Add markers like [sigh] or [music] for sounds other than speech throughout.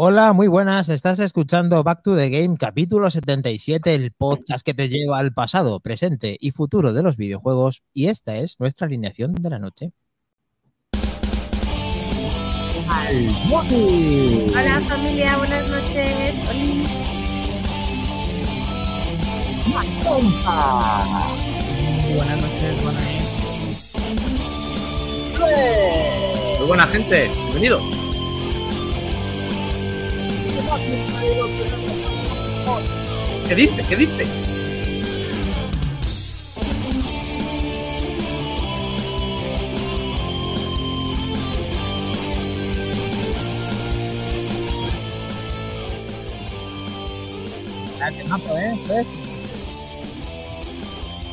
Hola, muy buenas. Estás escuchando Back to the Game, capítulo 77, el podcast que te lleva al pasado, presente y futuro de los videojuegos. Y esta es nuestra alineación de la noche. Hola familia, buenas noches. Oli. Buenas noches, buenas Muy buena gente, bienvenidos. ¿Qué dice? ¿Qué dice?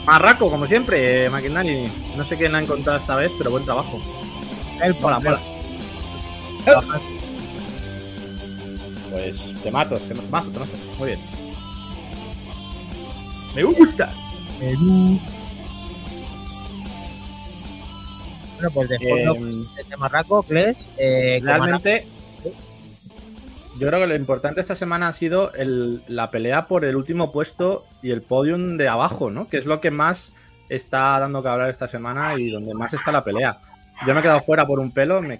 Marraco, como siempre, Maquinani. No sé quién ha encontrado esta vez, pero buen trabajo. Hola, hola. Pues te mato, te mato, te mato. Muy bien. Me gusta. Bueno, pues después Eh, de este marraco, Kles, eh, ¿cómo Realmente, yo creo que lo importante esta semana ha sido el- la pelea por el último puesto y el podium de abajo, ¿no? Que es lo que más está dando que hablar esta semana y donde más está la pelea. Yo me he quedado fuera por un pelo, me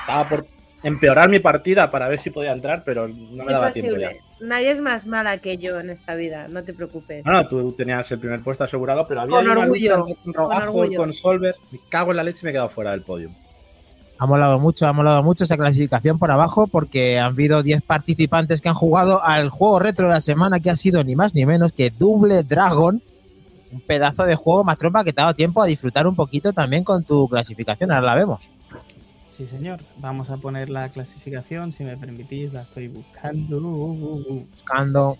estaba por empeorar mi partida para ver si podía entrar, pero no me daba tiempo ya. Nadie es más mala que yo en esta vida, no te preocupes. No, no, tú tenías el primer puesto asegurado, pero había Con una orgullo, lucha entre Rogajo, con orgullo. con Solver. Me cago en la leche y me he quedado fuera del podio. Ha molado mucho, ha molado mucho esa clasificación por abajo porque han habido 10 participantes que han jugado al juego retro de la semana que ha sido ni más ni menos que Double Dragon. Un pedazo de juego más trompa que te ha dado tiempo a disfrutar un poquito también con tu clasificación. Ahora la vemos. Sí, señor. Vamos a poner la clasificación, si me permitís, la estoy buscando. Buscando.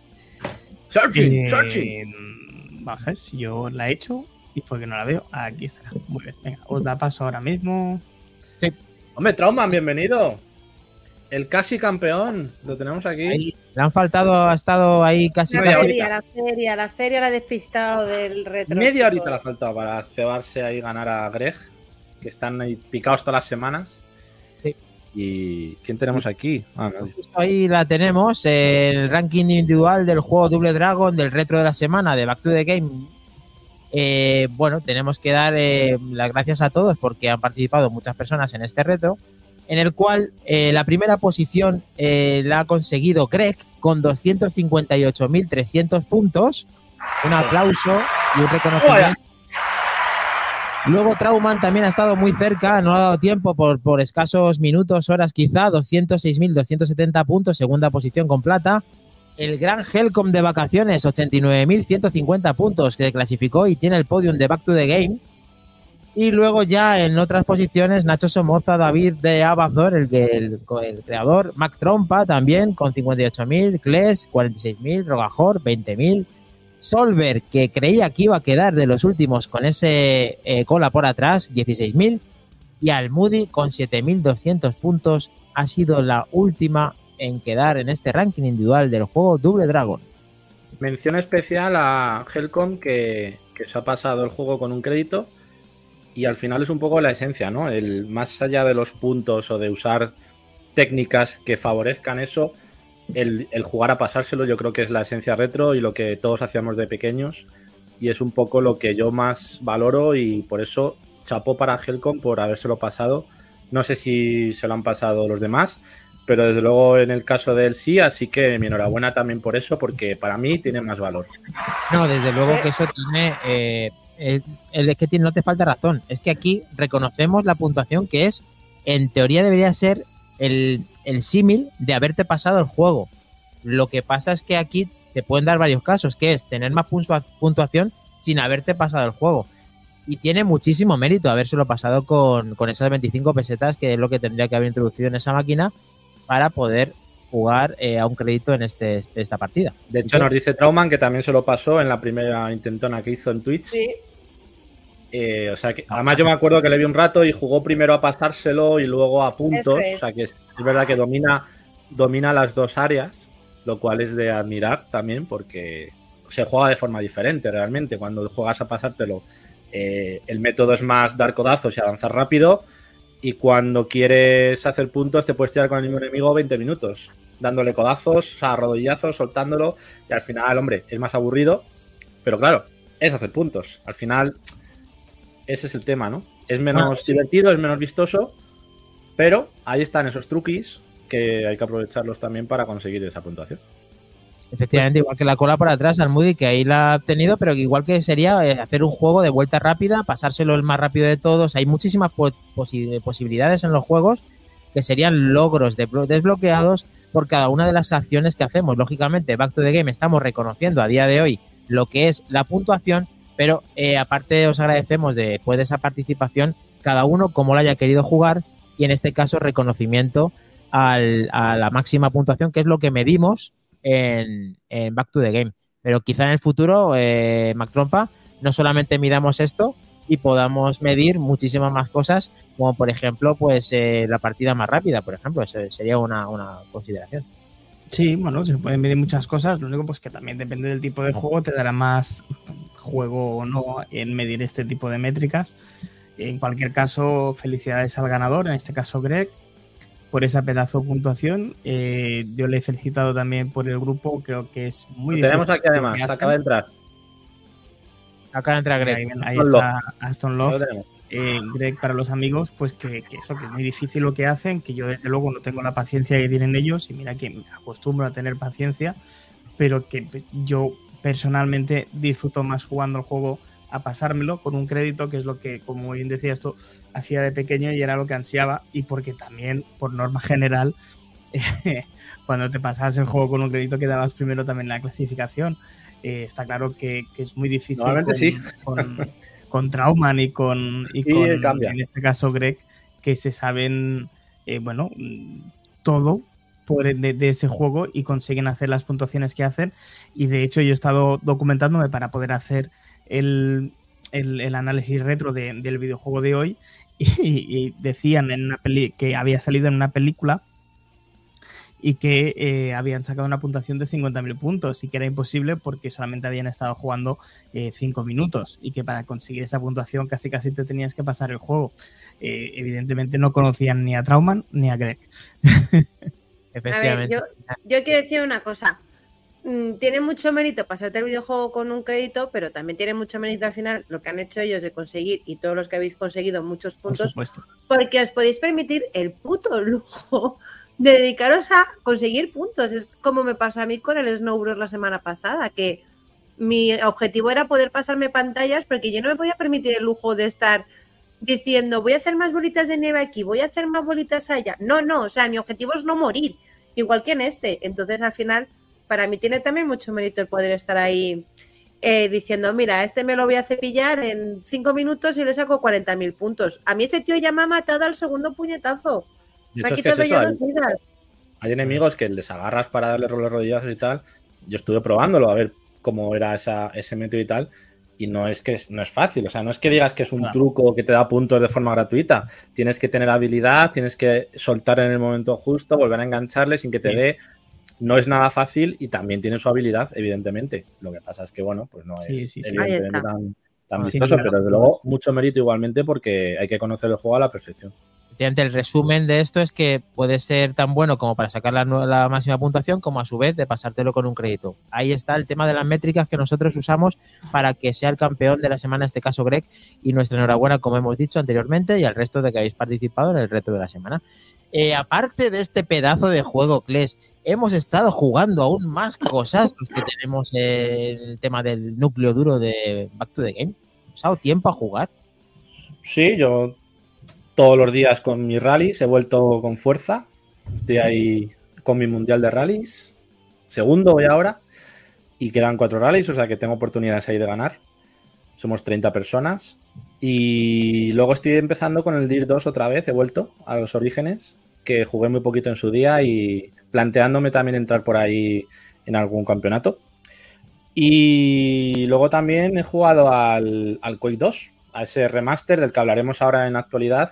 Searching, Eh, searching. Vamos a ver si yo la he hecho y porque no la veo. Aquí está. Muy bien. Venga, os la paso ahora mismo. Hombre, Trauman, bienvenido. El casi campeón, lo tenemos aquí. Ahí, le han faltado, ha estado ahí casi. La media casi- feria, la feria, la feria la ha despistado del retro. Media horita le ha faltado para cebarse ahí y ganar a Greg, que están ahí picados todas las semanas. ¿Y quién tenemos aquí? Ah. Justo ahí la tenemos, el ranking individual del juego Double Dragon del retro de la semana de Back to the Game. Eh, bueno, tenemos que dar eh, las gracias a todos porque han participado muchas personas en este reto, en el cual eh, la primera posición eh, la ha conseguido Greg con 258.300 puntos. Un aplauso y un reconocimiento. Luego Trauman también ha estado muy cerca, no ha dado tiempo por, escasos minutos, horas quizá, 206.270 puntos, segunda posición con plata. El gran Helcom de vacaciones, 89.150 puntos, que clasificó y tiene el podium de Back to the Game. Y luego ya en otras posiciones, Nacho Somoza, David de Abazor, el, el, el creador, Mac Trompa también con 58.000, Kles 46.000, Rogajor 20.000, Solver, que creía que iba a quedar de los últimos con ese eh, cola por atrás, 16.000. Y Almudi con 7.200 puntos ha sido la última en quedar en este ranking individual del juego Double Dragon. Mención especial a Helcom que, que se ha pasado el juego con un crédito y al final es un poco la esencia, ¿no? El más allá de los puntos o de usar técnicas que favorezcan eso, el, jugar a pasárselo yo creo que es la esencia retro y lo que todos hacíamos de pequeños y es un poco lo que yo más valoro y por eso chapó para Helcom por habérselo pasado. No sé si se lo han pasado los demás, pero desde luego en el caso de él sí, así que mi enhorabuena también por eso, porque para mí tiene más valor. No, desde luego que eso tiene. eh, el, el que no te falta razón. Es que aquí reconocemos la puntuación que es, en teoría, debería ser el, el símil de haberte pasado el juego. Lo que pasa es que aquí se pueden dar varios casos, que es tener más puntua- puntuación sin haberte pasado el juego. Y tiene muchísimo mérito habérselo pasado con, con esas 25 pesetas, que es lo que tendría que haber introducido en esa máquina para poder jugar eh, a un crédito en este, esta partida. De hecho, nos dice Trauman que también se lo pasó en la primera intentona que hizo en Twitch. Sí, Eh, o sea que, además yo me acuerdo que le vi un rato y jugó primero a pasárselo y luego a puntos. Es. O sea que es, es verdad que domina, domina las dos áreas, lo cual es de admirar también porque se juega de forma diferente realmente. Cuando juegas a pasártelo, eh, el método es más dar codazos y avanzar rápido. Y cuando quieres hacer puntos, te puedes tirar con el mismo enemigo 20 minutos. dándole codazos, o sea, rodillazos, soltándolo, y al final, hombre, es más aburrido, pero claro, es hacer puntos. Al final, ese es el tema, ¿no? Es menos divertido, es menos vistoso, pero ahí están esos truquis que hay que aprovecharlos también para conseguir esa puntuación. Efectivamente, igual que la cola por atrás al Moody, que ahí la ha tenido, pero igual que sería eh, hacer un juego de vuelta rápida, pasárselo el más rápido de todos. Hay muchísimas posibilidades en los juegos que serían logros desbloqueados por cada una de las acciones que hacemos. Lógicamente, Back to the Game estamos reconociendo a día de hoy lo que es la puntuación, pero eh, aparte os agradecemos después de esa participación, cada uno como lo haya querido jugar y en este caso reconocimiento a la máxima puntuación, que es lo que medimos en, Back to the Game. Pero quizá en el futuro, eh, Mac Trompa, no solamente midamos esto y podamos medir muchísimas más cosas, como por ejemplo, pues eh, la partida más rápida, por ejemplo, sería una, una consideración. Sí, bueno, se pueden medir muchas cosas, lo único pues que también depende del tipo de juego, te dará más juego o no en medir este tipo de métricas. En cualquier caso, felicidades al ganador, en este caso Greg, por esa pedazo de puntuación. Eh, yo le he felicitado también por el grupo, creo que es muy Lo Tenemos aquí además, acaba de entrar. Acaba de entrar Greg. Ahí, está Aston Love. Eh, Greg para los amigos, pues que, eso, que es muy difícil lo que hacen, que yo desde luego no tengo la paciencia que tienen ellos, y mira que me acostumbro a tener paciencia, pero que yo personalmente disfruto más jugando el juego a pasármelo con un crédito, que es lo que, como bien decías tú, hacía de pequeño y era lo que ansiaba y porque también, por norma general, [laughs] cuando te pasabas el juego con un crédito quedabas primero también en la clasificación. Eh, está claro que, es muy difícil con, sí. con, Trauman y con, y con en este caso Greg, que se saben, eh, bueno, todo por, de, de, ese juego y consiguen hacer las puntuaciones que hacen. Y de hecho yo he estado documentándome para poder hacer el, el, análisis retro del videojuego de hoy [laughs] y, decían en una peli que había salido en una película y que eh, habían sacado una puntuación de 50.000 puntos y que era imposible porque solamente habían estado jugando 5 eh, minutos y que para conseguir esa puntuación casi casi te tenías que pasar el juego. Eh, evidentemente no conocían ni a Trauman ni a Greg. [laughs] Yo quiero decir una cosa. Mm, tiene mucho mérito pasarte el videojuego con un crédito, pero también tiene mucho mérito al final lo que han hecho ellos de conseguir, y todos los que habéis conseguido muchos puntos, porque os podéis permitir el puto [laughs] lujo dedicaros a conseguir puntos. Es como me pasa a mí con el Snow Bros la semana pasada, que mi objetivo era poder pasarme pantallas porque yo no me podía permitir el lujo de estar diciendo voy a hacer más bolitas de nieve aquí, voy a hacer más bolitas allá. No, no, o sea, mi objetivo es no morir, igual que en este. Entonces al final para mí tiene también mucho mérito el poder estar ahí eh, diciendo, mira, este me lo voy a cepillar en cinco minutos y le saco 40.000 puntos. A mí ese tío ya me ha matado al segundo puñetazo. Hay, hay enemigos que les agarras para darle los rodillazos y tal. Yo estuve probándolo a ver cómo era esa, ese método y tal. Y no es que no es fácil, o sea, no es que digas que es un truco que te da puntos de forma gratuita. Tienes que tener habilidad, tienes que soltar en el momento justo, volver a engancharle sin que te dé no es nada fácil y también tiene su habilidad, evidentemente. Lo que pasa es que, bueno, pues no es evidentemente tan, vistoso, pero desde luego mucho mérito igualmente porque hay que conocer el juego a la perfección. El resumen de esto es que puede ser tan bueno como para sacar la, la, máxima puntuación, como a su vez de pasártelo con un crédito. Ahí está el tema de las métricas que nosotros usamos para que sea el campeón de la semana, en este caso Greg, y nuestra enhorabuena, como hemos dicho anteriormente, y al resto de que habéis participado en el reto de la semana. Eh, aparte de este pedazo de juego, Kles, hemos estado jugando aún más cosas, los que tenemos el tema del núcleo duro de Back to the Game. ¿Os ha dado tiempo a jugar? Sí, yo todos los días con mis rallies he vuelto con fuerza. Estoy ahí con mi mundial de rallies. Segundo voy ahora. Y quedan cuatro rallies, o sea que tengo oportunidades ahí de ganar. Somos 30 personas. Y luego estoy empezando con el DIR 2 otra vez. He vuelto a los orígenes que jugué muy poquito en su día y planteándome también entrar por ahí en algún campeonato. Y luego también he jugado al, al Quake 2, a ese remaster del que hablaremos ahora en actualidad,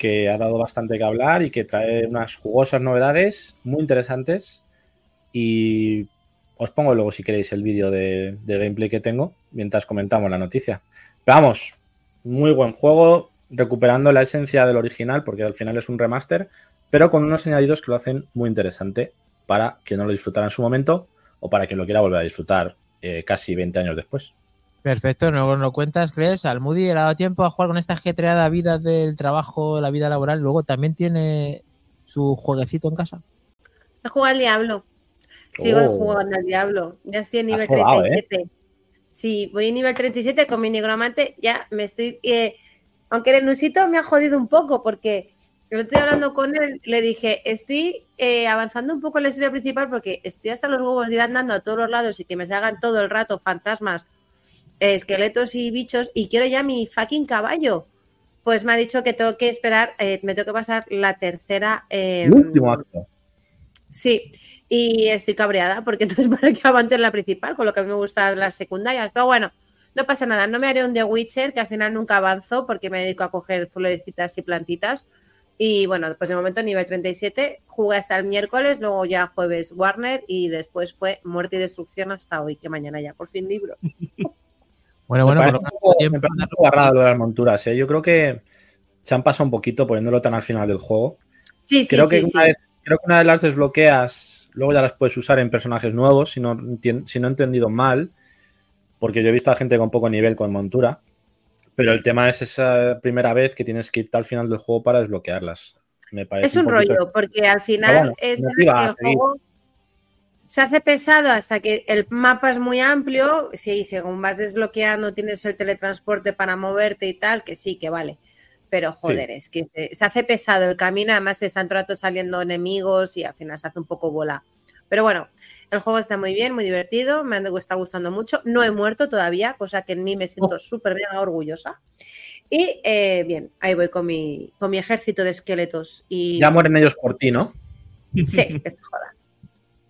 que ha dado bastante que hablar y que trae unas jugosas novedades muy interesantes. Y os pongo luego, si queréis, el vídeo de, gameplay que tengo mientras comentamos la noticia. Pero vamos, muy buen juego, recuperando la esencia del original, porque al final es un remaster, pero con unos añadidos que lo hacen muy interesante. para que no lo disfrutara en su momento o para que lo quiera volver a disfrutar eh, casi 20 años después. Perfecto, no lo cuentas, ¿crees? Al Moody le ha dado tiempo a jugar con esta ajetreada vida del trabajo, la vida laboral. Luego también tiene su jueguecito en casa. Juega al Diablo. Sigo oh. jugando al Diablo. Ya estoy en nivel 37. ¿eh? Sí, voy en nivel 37 con mi negromante. Ya me estoy. Eh, aunque el Nusito me ha jodido un poco porque yo estoy hablando con él, le dije, estoy eh, avanzando un poco en la historia principal porque estoy hasta los huevos de ir andando a todos los lados y que me salgan todo el rato fantasmas esqueletos y bichos y quiero ya mi fucking caballo. Pues me ha dicho que tengo que esperar, eh, me tengo que pasar la tercera. Em, último acto. Sí, y estoy cabreada porque [laughs] entonces para que avance en la principal, con lo que a mí me gustan las secundarias. Pero bueno, no pasa nada, no me haré un The Witcher, que al final nunca avanzo porque me dedico a coger florecitas y plantitas. Y bueno, pues de momento nivel 37, jugué hasta el miércoles, luego ya jueves Warner y después fue muerte y destrucción hasta hoy, que mañana ya por fin libro. [laughs] Bueno, bueno, me parece, un poco agarrado lo de las monturas. ¿eh? Yo creo que se han pasado un poquito poniéndolo tan al final del juego. Sí, sí, creo que una Vez, creo que una vez las desbloqueas, luego ya las puedes usar en personajes nuevos, si no, si no he entendido mal, porque yo he visto a gente con poco nivel con montura. Pero el tema es esa primera vez que tienes que ir al final del juego para desbloquearlas. Me parece es un, rollo, porque al final es que el juego se hace pesado hasta que el mapa es muy amplio. Sí, según vas desbloqueando, tienes el teletransporte para moverte y tal, que sí, que vale. Pero joder, es que se, hace pesado el camino. Además, te están todo rato saliendo enemigos y al final se hace un poco bola. Pero bueno, el juego está muy bien, muy divertido. Me está gustando mucho. No he muerto todavía, cosa que en mí me siento oh. súper bien orgullosa. Y eh, bien, ahí voy con mi, con mi ejército de esqueletos. Y... Ya mueren ellos por ti, ¿no? Sí, [laughs] que se joda.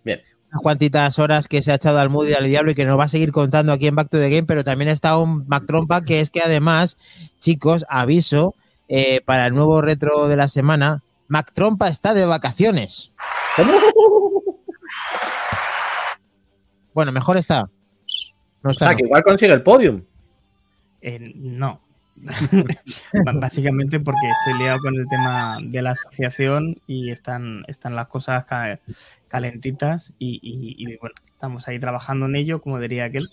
Bien unas cuantitas horas que se ha echado al Moody al diablo y que nos va a seguir contando aquí en Back to the Game, pero también está un Mac Trompa que es que además, chicos, aviso eh, para el nuevo retro de la semana, Mac Trompa está de vacaciones. Bueno, mejor está. o sea, que igual consigue el podium. Eh, no, [laughs] Básicamente porque estoy liado con el tema de la asociación y están, están las cosas calentitas y, bueno, estamos ahí trabajando en ello, como diría aquel.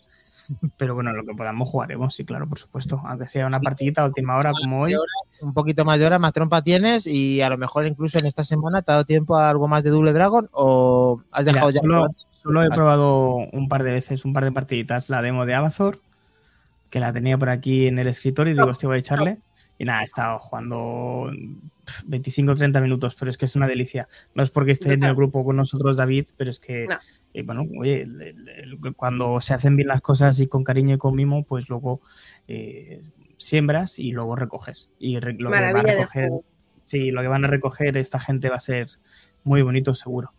Pero bueno, lo que podamos jugaremos, sí, claro, por supuesto. Aunque sea una partidita a última hora como hoy. Un poquito más de hora, más trompa tienes y a lo mejor incluso en esta semana te ha dado tiempo a algo más de Double Dragon o has dejado ya. Solo, he probado un par de veces, un par de partiditas, la demo de Abazor que la tenía por aquí en el escritorio y digo, hostia, voy a echarle. Y nada, he estado jugando 25 o 30 minutos, pero es que es una delicia. No es porque esté en el grupo con nosotros David, pero es que, eh, bueno, oye, cuando se hacen bien las cosas y con cariño y con mimo, pues luego eh, siembras y luego recoges. Y lo que van a recoger, sí, lo que van a recoger esta gente va a ser muy bonito, seguro.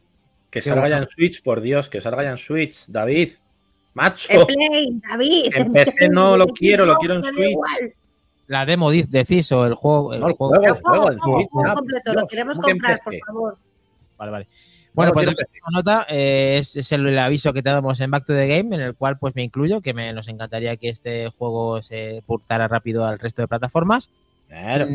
Que salga ya en Switch, por Dios, que salga ya en Switch, David. Macho. Play, David. En PC no lo [laughs] quiero, lo quiero en Switch. La demo decís o el juego. El, juego, el juego, el juego, completo, lo queremos comprar, por favor. Vale, vale. Bueno, pues la nota eh, es, el, aviso que te damos en Back to the Game, en el cual pues me incluyo, que me, nos encantaría que este juego se portara rápido al resto de plataformas. Claro.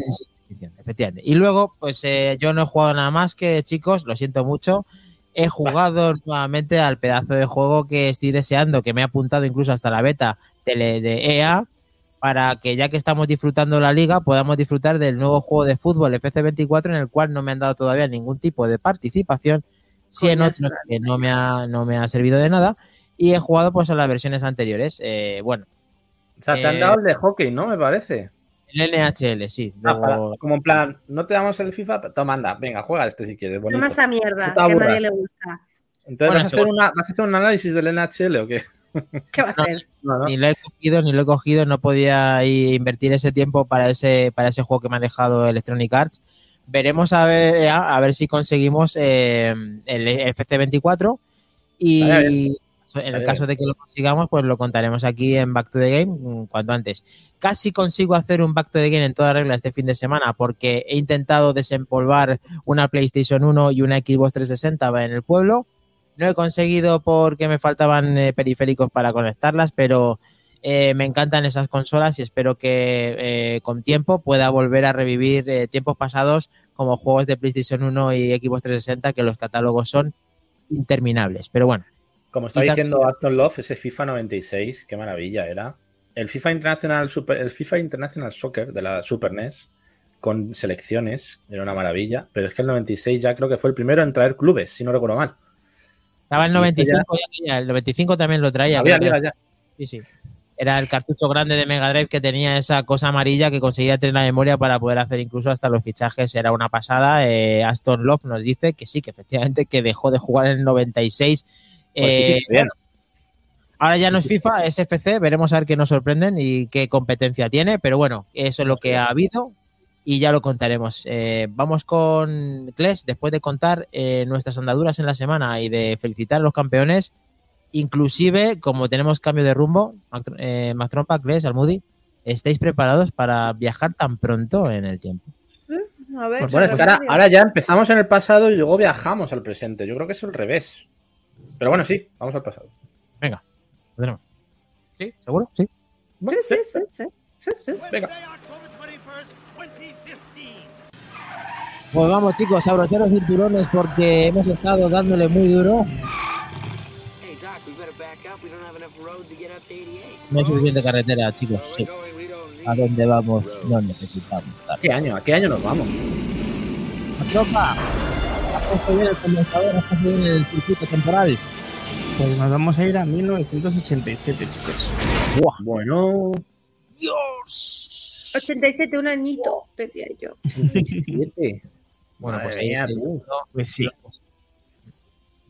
efectivamente. Y luego, pues eh, yo no he jugado nada más que, chicos, lo siento mucho, he jugado nuevamente al pedazo de juego que estoy deseando, que me ha apuntado incluso hasta la beta de EA, para que ya que estamos disfrutando la liga, podamos disfrutar del nuevo juego de fútbol FC 24, en el cual no me han dado todavía ningún tipo de participación, si en otros que no me, ha, no me ha servido de nada, y he jugado pues a las versiones anteriores. Eh, bueno. O sea, te han dado el de hockey, ¿no? Me parece. El NHL, sí. Ah, como en plan, no te damos el FIFA, toma, anda, venga, juega este si quieres. Toma esa mierda, que a nadie le gusta. Entonces, ¿vas, a hacer una, ¿vas, a hacer un análisis del NHL o qué? [laughs] ¿Qué va a hacer? ni lo he cogido, ni lo he cogido, no podía invertir ese tiempo para ese, para ese juego que me ha dejado Electronic Arts. Veremos a ver, a ver si conseguimos eh, el FC24 y en el caso de que lo consigamos, pues lo contaremos aquí en Back to the Game mm, cuanto antes. Casi consigo hacer un Back to the Game en toda regla este fin de semana porque he intentado desempolvar una PlayStation 1 y una Xbox 360 en el pueblo. No he conseguido porque me faltaban eh, periféricos para conectarlas, pero eh, me encantan esas consolas y espero que eh, con tiempo pueda volver a revivir tiempos pasados como juegos de PlayStation 1 y Xbox 360, que los catálogos son interminables. Pero bueno. Como está diciendo Aston Love, ese FIFA 96, qué maravilla era. El FIFA International Super, el FIFA International Soccer de la Super NES con selecciones, era una maravilla, pero es que el 96 ya creo que fue el primero en traer clubes, si no recuerdo mal. Estaba el 95, ya, el 95 también lo traía. Había, ya. Sí, sí. Era el cartucho grande de Mega Drive que tenía esa cosa amarilla que conseguía tener la memoria para poder hacer incluso hasta los fichajes. Era una pasada. Eh, Aston Love nos dice que sí, que efectivamente que dejó de jugar en el 96. Pues eh, ahora ya no es FIFA, es FC. Veremos a ver qué nos sorprenden y qué competencia tiene. Pero bueno, eso es lo que ha habido y ya lo contaremos. Eh, vamos con Kles, después de contar eh, nuestras andaduras en la semana y de felicitar a los campeones, inclusive como tenemos cambio de rumbo, eh, Trompa, Kles, Almudi, ¿estáis preparados para viajar tan pronto en el tiempo? A ver, pues bueno, es que ahora, ya empezamos en el pasado y luego viajamos al presente. Yo creo que es el revés. Pero bueno, sí, vamos al pasado. Venga, lo ¿Sí? ¿Seguro? Sí. sí, sí, sí, sí, sí, sí. Venga. Pues vamos chicos, abrochar los cinturones porque hemos estado dándole muy duro. No hay suficiente carretera, chicos. Sí. ¿A dónde vamos? No necesitamos. ¿A qué año? ¿A qué año nos vamos? La tropa. ¿Has puesto bien el condensador? ¿Has puesto bien el circuito temporal? Pues nos vamos a ir a 1987, chicos. Buah, bueno. ¡Dios! 87, un añito, decía yo. 87. Bueno, pues ahí sí, pues sí.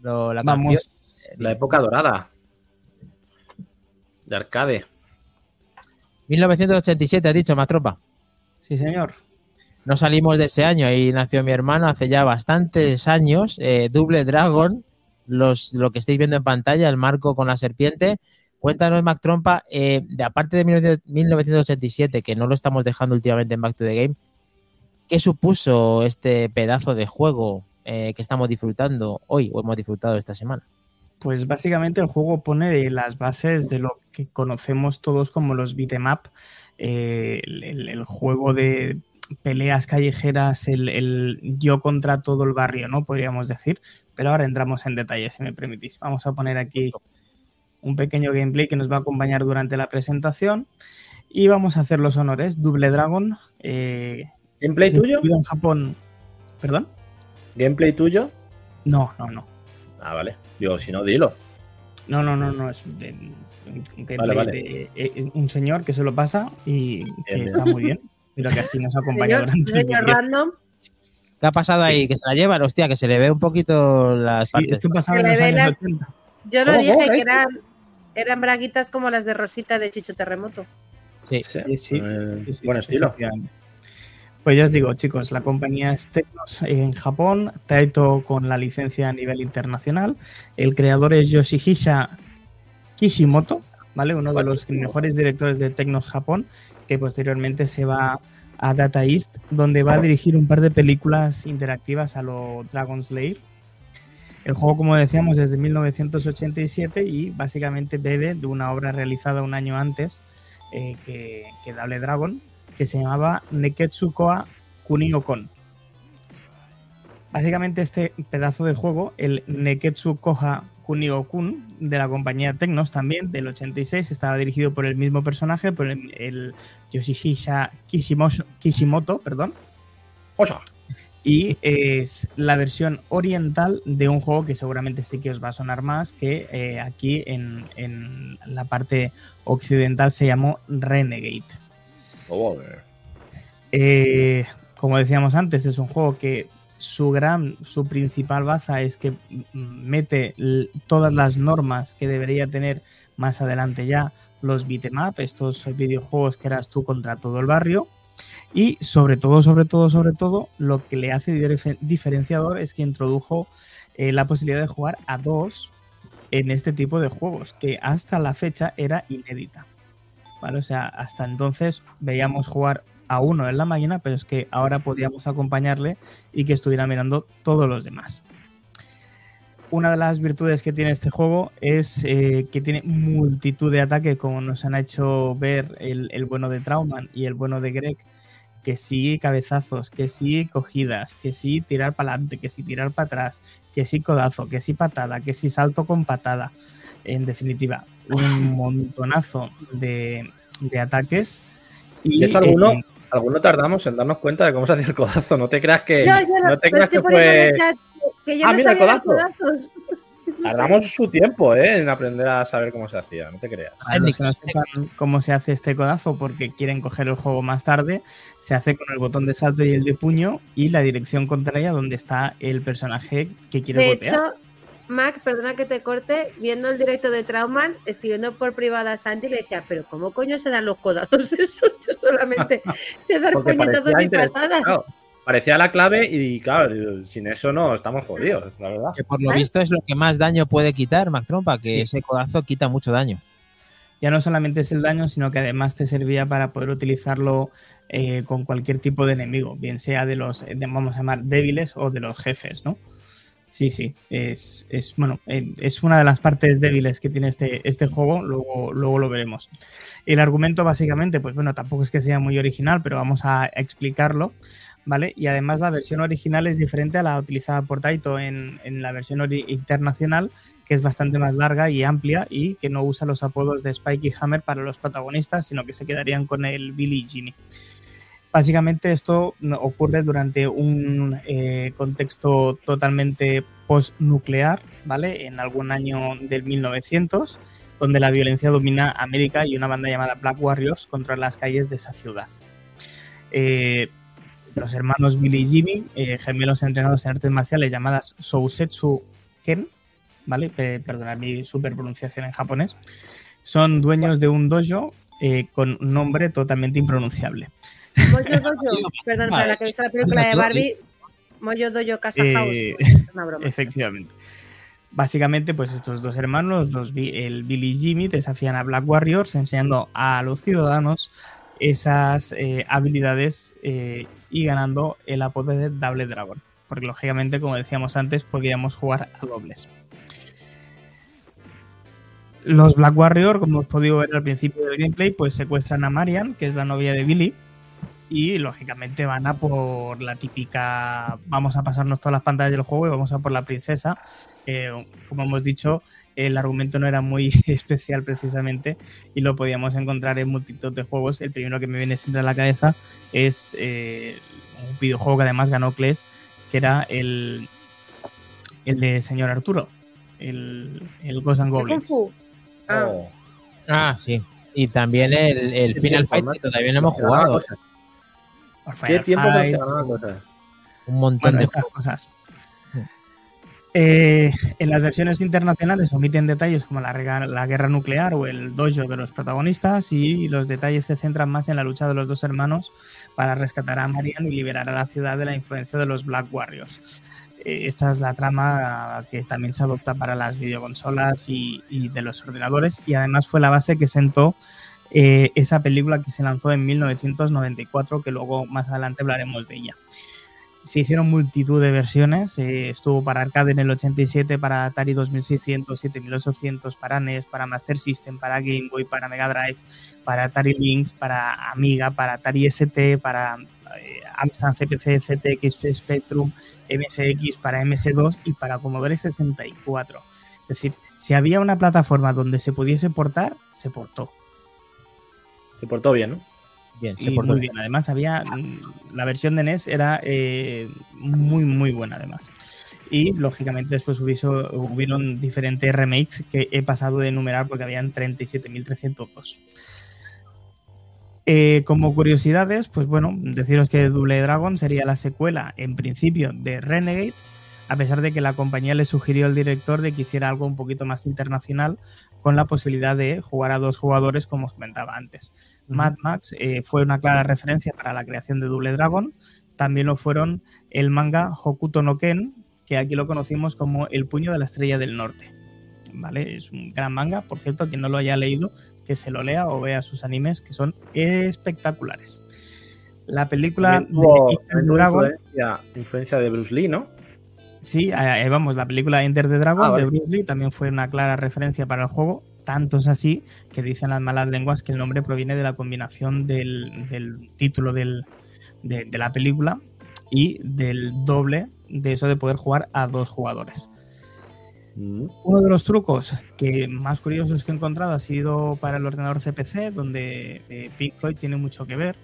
la Vamos, la época dorada de arcade. 1987, ha dicho más tropa. Sí, señor. No salimos de ese año, ahí nació mi hermano hace ya bastantes años. Eh, Double Dragon, los, lo que estáis viendo en pantalla, el marco con la serpiente. Cuéntanos, Mac Trompa, eh, de aparte de 1987, que no lo estamos dejando últimamente en Back to the Game, ¿Qué supuso este pedazo de juego eh, que estamos disfrutando hoy o hemos disfrutado esta semana? Pues básicamente el juego pone las bases de lo que conocemos todos como los beat'em eh, el, juego de peleas callejeras, el, yo contra todo el barrio, ¿no? Podríamos decir. Pero ahora entramos en detalle, si me permitís. Vamos a poner aquí un pequeño gameplay que nos va a acompañar durante la presentación. Y vamos a hacer los honores. Double Dragon, eh, ¿Gameplay tuyo? En Japón. ¿Perdón? ¿Gameplay tuyo? No, no, no. Ah, vale. Yo, si no, dilo. No, no, no, no. Es un gameplay de eh, un señor que se lo pasa y que está muy bien. Pero que así nos [laughs] acompaña durante el random. ¿Qué ha pasado ahí? Que se la llevan, hostia, que se le ve un poquito las sí, Esto pasaba en los años 80. Yo lo oh, dije que eran, eran braguitas como las de Rosita de Chicho Terremoto. Sí, sí, sí. Eh, buen estilo. Pues ya os digo, chicos, la compañía es Tecnos en Japón, Taito con la licencia a nivel internacional. El creador es Yoshihisa Kishimoto, ¿vale? Uno de los mejores directores de Tecnos Japón, que posteriormente se va a Data East, donde va a dirigir un par de películas interactivas a lo Dragon Slayer. El juego, como decíamos, es de 1987 y básicamente bebe de una obra realizada un año antes eh, que, que Double Dragon, que se llamaba Neketsu Koa Kunio-kon. Básicamente este pedazo de juego, el Neketsu Koha Kunio-kun de la compañía Tecnos también, del 86, estaba dirigido por el mismo personaje, por el, Yoshihisa Kishimoto, perdón. Y es la versión oriental de un juego que seguramente sí que os va a sonar más, que eh, aquí en, en la parte occidental se llamó Renegade. Eh, como decíamos antes, es un juego que su gran, su principal baza es que mete todas las normas que debería tener más adelante ya los beatmap, estos videojuegos que eras tú contra todo el barrio. Y sobre todo, sobre todo, sobre todo, lo que le hace diferenciador es que introdujo eh, la posibilidad de jugar a dos en este tipo de juegos, que hasta la fecha era inédita. O sea, hasta entonces veíamos jugar a uno en la máquina, pero es que ahora podíamos acompañarle y que estuviera mirando todos los demás. Una de las virtudes que tiene este juego es eh, que tiene multitud de ataques, como nos han hecho ver el, bueno de Trauman y el bueno de Greg, que sí cabezazos, que sí cogidas, que sí tirar para adelante, que sí tirar para atrás, que sí codazo, que sí patada, que sí salto con patada. En definitiva, un montonazo de, ataques. Y, de hecho, alguno, alguno tardamos en darnos cuenta de cómo se hacía el codazo. No te creas que, no, te creas que fue. que yo ah, no mira, sabía codazos. Tardamos su tiempo ¿eh? en aprender a saber cómo se hacía, no te creas. A los que no sepan cómo se hace este codazo porque quieren coger el juego más tarde, se hace con el botón de salto y el de puño y la dirección contraria donde está el personaje que quiere de Hecho, Mac, perdona que te corte, viendo el directo de Trauman, escribiendo por privada a Santi, le decía, pero ¿cómo coño se dan los codazos [laughs] esos? Yo solamente sé dar puñetazos y patadas parecía la clave y claro, sin eso no estamos jodidos, la verdad. Que por lo visto es lo que más daño puede quitar, Mac Trompa, que ese codazo quita mucho daño. Ya no solamente es el daño, sino que además te servía para poder utilizarlo eh, con cualquier tipo de enemigo, bien sea de los, vamos a llamar, débiles o de los jefes, ¿no? Sí, sí, es, es, bueno, eh, es una de las partes débiles que tiene este, este juego, luego, luego lo veremos. El argumento básicamente, pues bueno, tampoco es que sea muy original, pero vamos a explicarlo. ¿Vale? Y además la versión original es diferente a la utilizada por Taito en, la versión internacional, que es bastante más larga y amplia y que no usa los apodos de Spike y Hammer para los protagonistas, sino que se quedarían con el Billy y Jimmy. Básicamente esto ocurre durante un eh, contexto totalmente post-nuclear, ¿vale? En algún año del 1900, donde la violencia domina América y una banda llamada Black Warriors controla las calles de esa ciudad. Eh, los hermanos Billy y Jimmy, eh, gemelos entrenados en artes marciales llamadas Sousetsu Ken, ¿vale? perdonad mi super pronunciación en japonés, son dueños de un dojo eh, con un nombre totalmente impronunciable. Moyo Dojo, [laughs] perdón, para la que visto la película de Barbie, Moyo Dojo Casa eh, House, [laughs] una broma. Efectivamente. Básicamente, pues estos dos hermanos, los, el Billy y Jimmy, desafían a Black Warriors enseñando a los ciudadanos esas eh, habilidades eh, y ganando el apodo de Double Dragon. Porque lógicamente, como decíamos antes, podíamos jugar a dobles. Los Black Warrior, como hemos podido ver al principio del gameplay, pues secuestran a Marian, que es la novia de Billy, y lógicamente van a por la típica vamos a pasarnos todas las pantallas del juego y vamos a por la princesa. Eh, como hemos dicho, el argumento no era muy [laughs] especial precisamente y lo podíamos encontrar en multitud de juegos. El primero que me viene siempre a la cabeza es eh, un videojuego que además ganó CLES, que era el, el de Señor Arturo, el, el Ghost and Goblins. Ah. ah. sí. Y también el, Final Fight que todavía no hemos jugado. ¿Qué tiempo Un montón de cosas. Eh, en las versiones internacionales omiten detalles como la, guerra nuclear o el dojo de los protagonistas y los detalles se centran más en la lucha de los dos hermanos para rescatar a Marian y liberar a la ciudad de la influencia de los Black Warriors. Eh, esta es la trama que también se adopta para las videoconsolas y, de los ordenadores y además fue la base que sentó eh, esa película que se lanzó en 1994 que luego más adelante hablaremos de ella se hicieron multitud de versiones. Eh, estuvo para arcade en el 87, para Atari 2600, 7800, para NES, para Master System, para Game Boy, para Mega Drive, para Atari Lynx, para Amiga, para Atari ST, para eh, Amstrad CPC, ZX Spectrum, MSX, para MS2 y para Commodore 64. Es decir, si había una plataforma donde se pudiese portar, se portó. Se portó bien, ¿no? Bien, muy bien. Además, había mm, la versión de NES era eh, muy, muy buena, además. Y lógicamente después hubiso, hubieron diferentes remakes que he pasado de enumerar porque habían 37.302. Eh, como curiosidades, pues bueno, deciros que Double Dragon sería la secuela en principio de Renegade, a pesar de que la compañía le sugirió al director de que hiciera algo un poquito más internacional con la posibilidad de jugar a dos jugadores como os comentaba antes. Mad Max eh, fue una clara referencia para la creación de Double Dragon. También lo fueron el manga Hokuto no Ken, que aquí lo conocimos como El puño de la estrella del norte. ¿Vale? Es un gran manga, por cierto, quien no lo haya leído, que se lo lea o vea sus animes, que son espectaculares. La película de Dragon. Influencia, de Bruce Lee, ¿no? Sí, vamos, la película Enter the Dragon ah, de Bruce Lee también fue una clara referencia para el juego tanto es así que dicen las malas lenguas que el nombre proviene de la combinación del, título del, de, la película y del doble de eso de poder jugar a dos jugadores. Mm. Uno de los trucos que más curiosos que he encontrado ha sido para el ordenador CPC, donde eh, Pink Floyd tiene mucho que ver,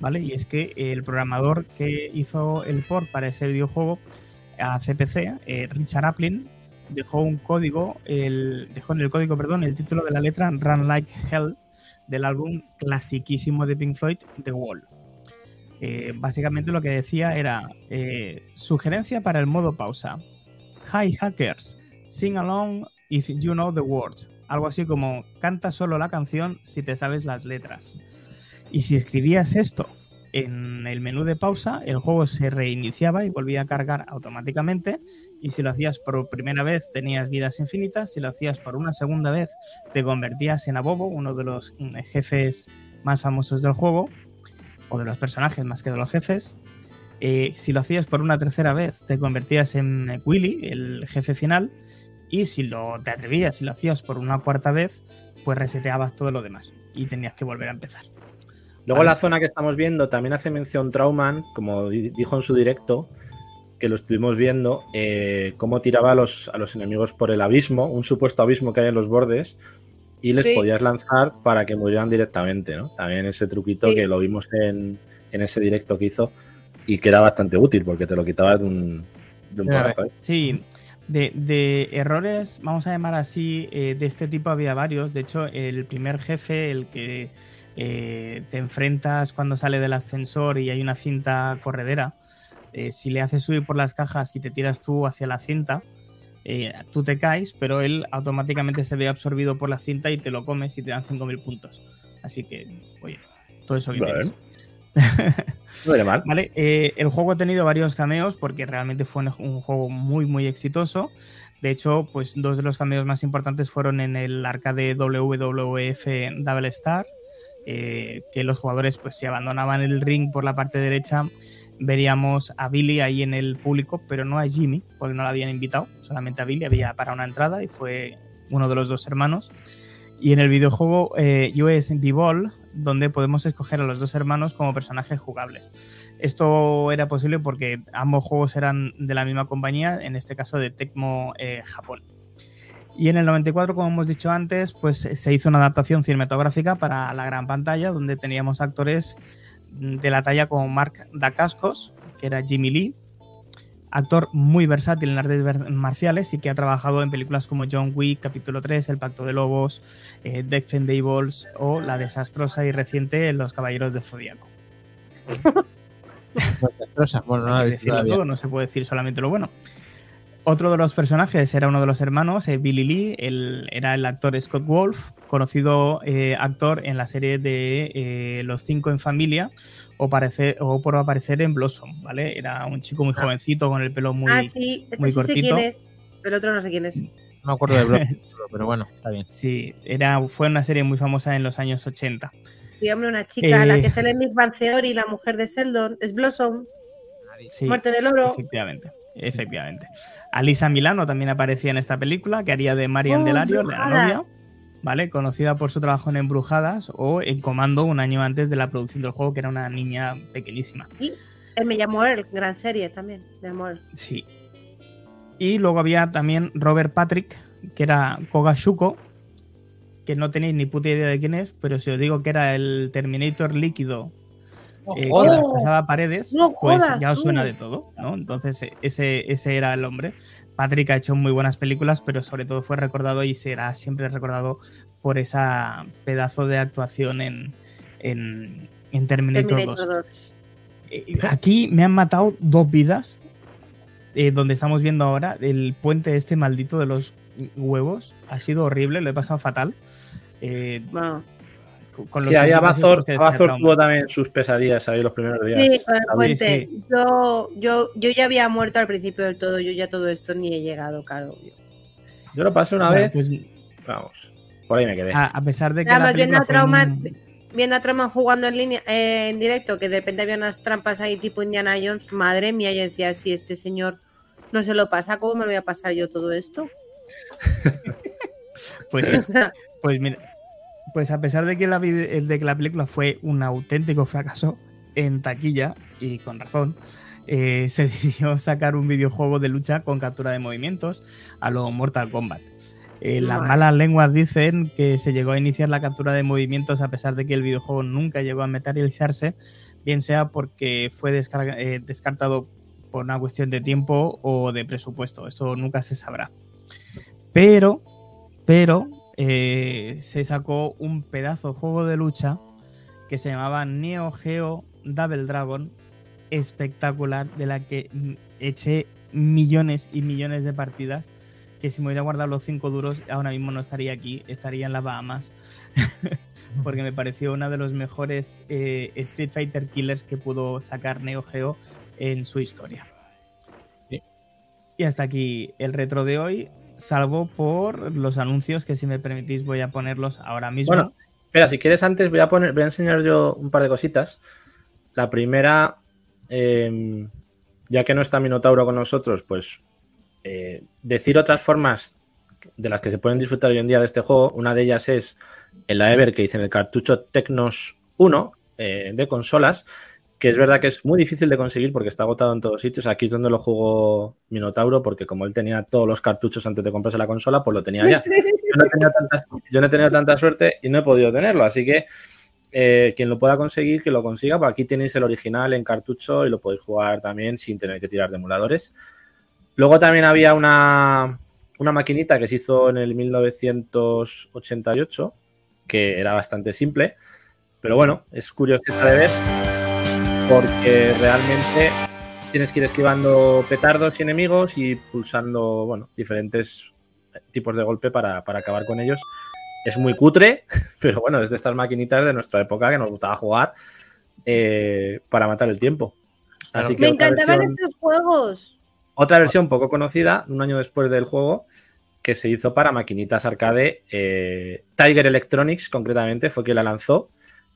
¿vale? Y es que el programador que hizo el port para ese videojuego a CPC, eh, Richard Aplin, dejó un código, el, dejó en el código, perdón, el título de la letra Run Like Hell del álbum clasiquísimo de Pink Floyd, The Wall. Eh, básicamente lo que decía era eh, sugerencia para el modo pausa. Hi hackers, sing along if you know the words. Algo así como canta solo la canción si te sabes las letras. Y si escribías esto en el menú de pausa, el juego se reiniciaba y volvía a cargar automáticamente. Y si lo hacías por primera vez, tenías vidas infinitas. Si lo hacías por una segunda vez, te convertías en Abobo, uno de los mm, jefes más famosos del juego, o de los personajes más que de los jefes. Eh, si lo hacías por una tercera vez, te convertías en Willy, el jefe final. Y si lo te atrevías, si lo hacías por una cuarta vez, pues reseteabas todo lo demás y tenías que volver a empezar. Luego la zona que estamos viendo también hace mención Trauman, como dijo en su directo, que lo estuvimos viendo, eh, cómo tiraba a los, a los enemigos por el abismo, un supuesto abismo que hay en los bordes, y les podías lanzar para que murieran directamente, ¿no? También ese truquito que lo vimos en, ese directo que hizo y que era bastante útil porque te lo quitabas de un, de un ¿eh? Sí, de, errores, vamos a llamar así, eh, de este tipo había varios. De hecho, el primer jefe, el que eh, te enfrentas cuando sale del ascensor y hay una cinta corredera. Eh, si le haces subir por las cajas y te tiras tú hacia la cinta, eh, tú te caes, pero él automáticamente se ve absorbido por la cinta y te lo comes y te dan 5.000 puntos. Así que, oye, todo eso que tienes. mal. [laughs] Vale, el juego ha tenido varios cameos porque realmente fue un, juego muy, muy exitoso. De hecho, pues dos de los cameos más importantes fueron en el arcade WWF Double Star, eh, que los jugadores, pues si abandonaban el ring por la parte derecha, veríamos a Billy ahí en el público, pero no a Jimmy, porque no lo habían invitado, solamente a Billy, había para una entrada y fue uno de los dos hermanos. Y en el videojuego eh, USB Ball, donde podemos escoger a los dos hermanos como personajes jugables. Esto era posible porque ambos juegos eran de la misma compañía, en este caso de Tecmo eh, Japón. Y en el 94, como hemos dicho antes, pues se hizo una adaptación cinematográfica para la gran pantalla, donde teníamos actores de la talla como Mark Dacascos, que era Jimmy Lee, actor muy versátil en artes marciales y que ha trabajado en películas como John Wick, Capítulo 3, El Pacto de Lobos, eh, The Expendables o la desastrosa y reciente Los Caballeros de Zodíaco. [laughs] bueno, no, no se puede decir solamente lo bueno. Otro de los personajes era uno de los hermanos, eh, Billy Lee, era el actor Scott Wolf, conocido eh, actor en la serie de eh, Los Cinco en Familia o, o por aparecer en Blossom, ¿vale? Era un chico muy ah. jovencito con el pelo muy, ah, sí, este muy sí cortito. Sé quién es, el otro no sé quién es. No me acuerdo de Blossom, [laughs] pero bueno, está bien. Sí, era, fue una serie muy famosa en los años 80. Sí, hombre, una chica, la que sale en Big Bang Theory, la mujer de Sheldon, es Blossom. Muerte del oro. Efectivamente, efectivamente. Alisa Milano también aparecía en esta película, que haría de Marian oh, Delario, la novia, ¿vale? Conocida por su trabajo en Embrujadas o en Comando un año antes de la producción del juego, que era una niña pequeñísima. Y él me llamó el gran serie también, me llamó Sí. Y luego había también Robert Patrick, que era Kogashuko, que no tenéis ni puta idea de quién es, pero si os digo que era el Terminator líquido eh, que pasaba paredes, pues ya os suena de todo, ¿no? Entonces ese, ese era el hombre. Patrick ha hecho muy buenas películas, pero sobre todo fue recordado y será siempre recordado por esa pedazo de actuación en, en, en Terminator, 2. Eh, aquí me han matado dos vidas, eh, donde estamos viendo ahora el puente este maldito de los huevos. Ha sido horrible, lo he pasado fatal. Eh, sí, ahí Abazor, tuvo también sus pesadillas ahí los primeros días. Sí, con el puente. Yo, yo, yo ya había muerto al principio del todo, yo ya todo esto ni he llegado, claro. Yo lo pasé una vez. Pues, vamos, por ahí me quedé. A, pesar de que. Además, viendo a Trauma. Viendo a Trauma jugando en línea, eh, en directo, que de repente había unas trampas ahí tipo Indiana Jones, madre mía, yo decía, si este señor no se lo pasa, ¿cómo me lo voy a pasar yo todo esto? [laughs] pues, [laughs] pues mira, pues a pesar de que la, de que la película fue un auténtico fracaso, en taquilla, y con razón, eh, [laughs] se decidió sacar un videojuego de lucha con captura de movimientos a lo Mortal Kombat. Eh, las malas lenguas dicen que se llegó a iniciar la captura de movimientos a pesar de que el videojuego nunca llegó a materializarse, bien sea porque fue eh, descartado por una cuestión de tiempo o de presupuesto. Eso nunca se sabrá. Pero, pero, se sacó un pedazo juego de lucha que se llamaba Neo Geo Double Dragon espectacular de la que eché millones y millones de partidas que si me hubiera guardado los cinco duros ahora mismo no estaría aquí, estaría en las Bahamas. [laughs] porque me pareció uno de los mejores eh, Street Fighter Killers que pudo sacar Neo Geo en su historia. Y hasta aquí el retro de hoy, salvo por los anuncios que si me permitís voy a ponerlos ahora mismo. Bueno, espera, si quieres antes voy a poner, voy a enseñar yo un par de cositas. La primera Em, ya que no está Minotauro con nosotros, pues eh, decir otras formas de las que se pueden disfrutar hoy en día de este juego. Una de ellas es en la Ever que dice en el cartucho Tecnos 1 eh, de consolas, que es verdad que es muy difícil de conseguir porque está agotado en todos sitios. Aquí es donde lo jugó Minotauro, porque como él tenía todos los cartuchos antes de comprarse la consola, pues lo tenía ya. [laughs] Yo no yo no he tenido tanta suerte y no he podido tenerlo, así que eh, quien lo pueda conseguir, que lo consiga, porque aquí tenéis el original en cartucho y lo podéis jugar también sin tener que tirar de emuladores. Luego también había una, una maquinita que se hizo en el 1988, que era bastante simple, pero bueno, es curioso de ver, porque realmente tienes que ir esquivando petardos y enemigos y pulsando, bueno, diferentes tipos de golpe para, para acabar con ellos es muy cutre, [laughs] pero bueno, es de estas maquinitas de nuestra época que nos gustaba jugar eh, para matar el tiempo. Así que Me encantaban estos juegos. Otra versión poco conocida, un año después del juego, que se hizo para maquinitas arcade. Eh, Tiger Electronics, concretamente, fue quien la lanzó.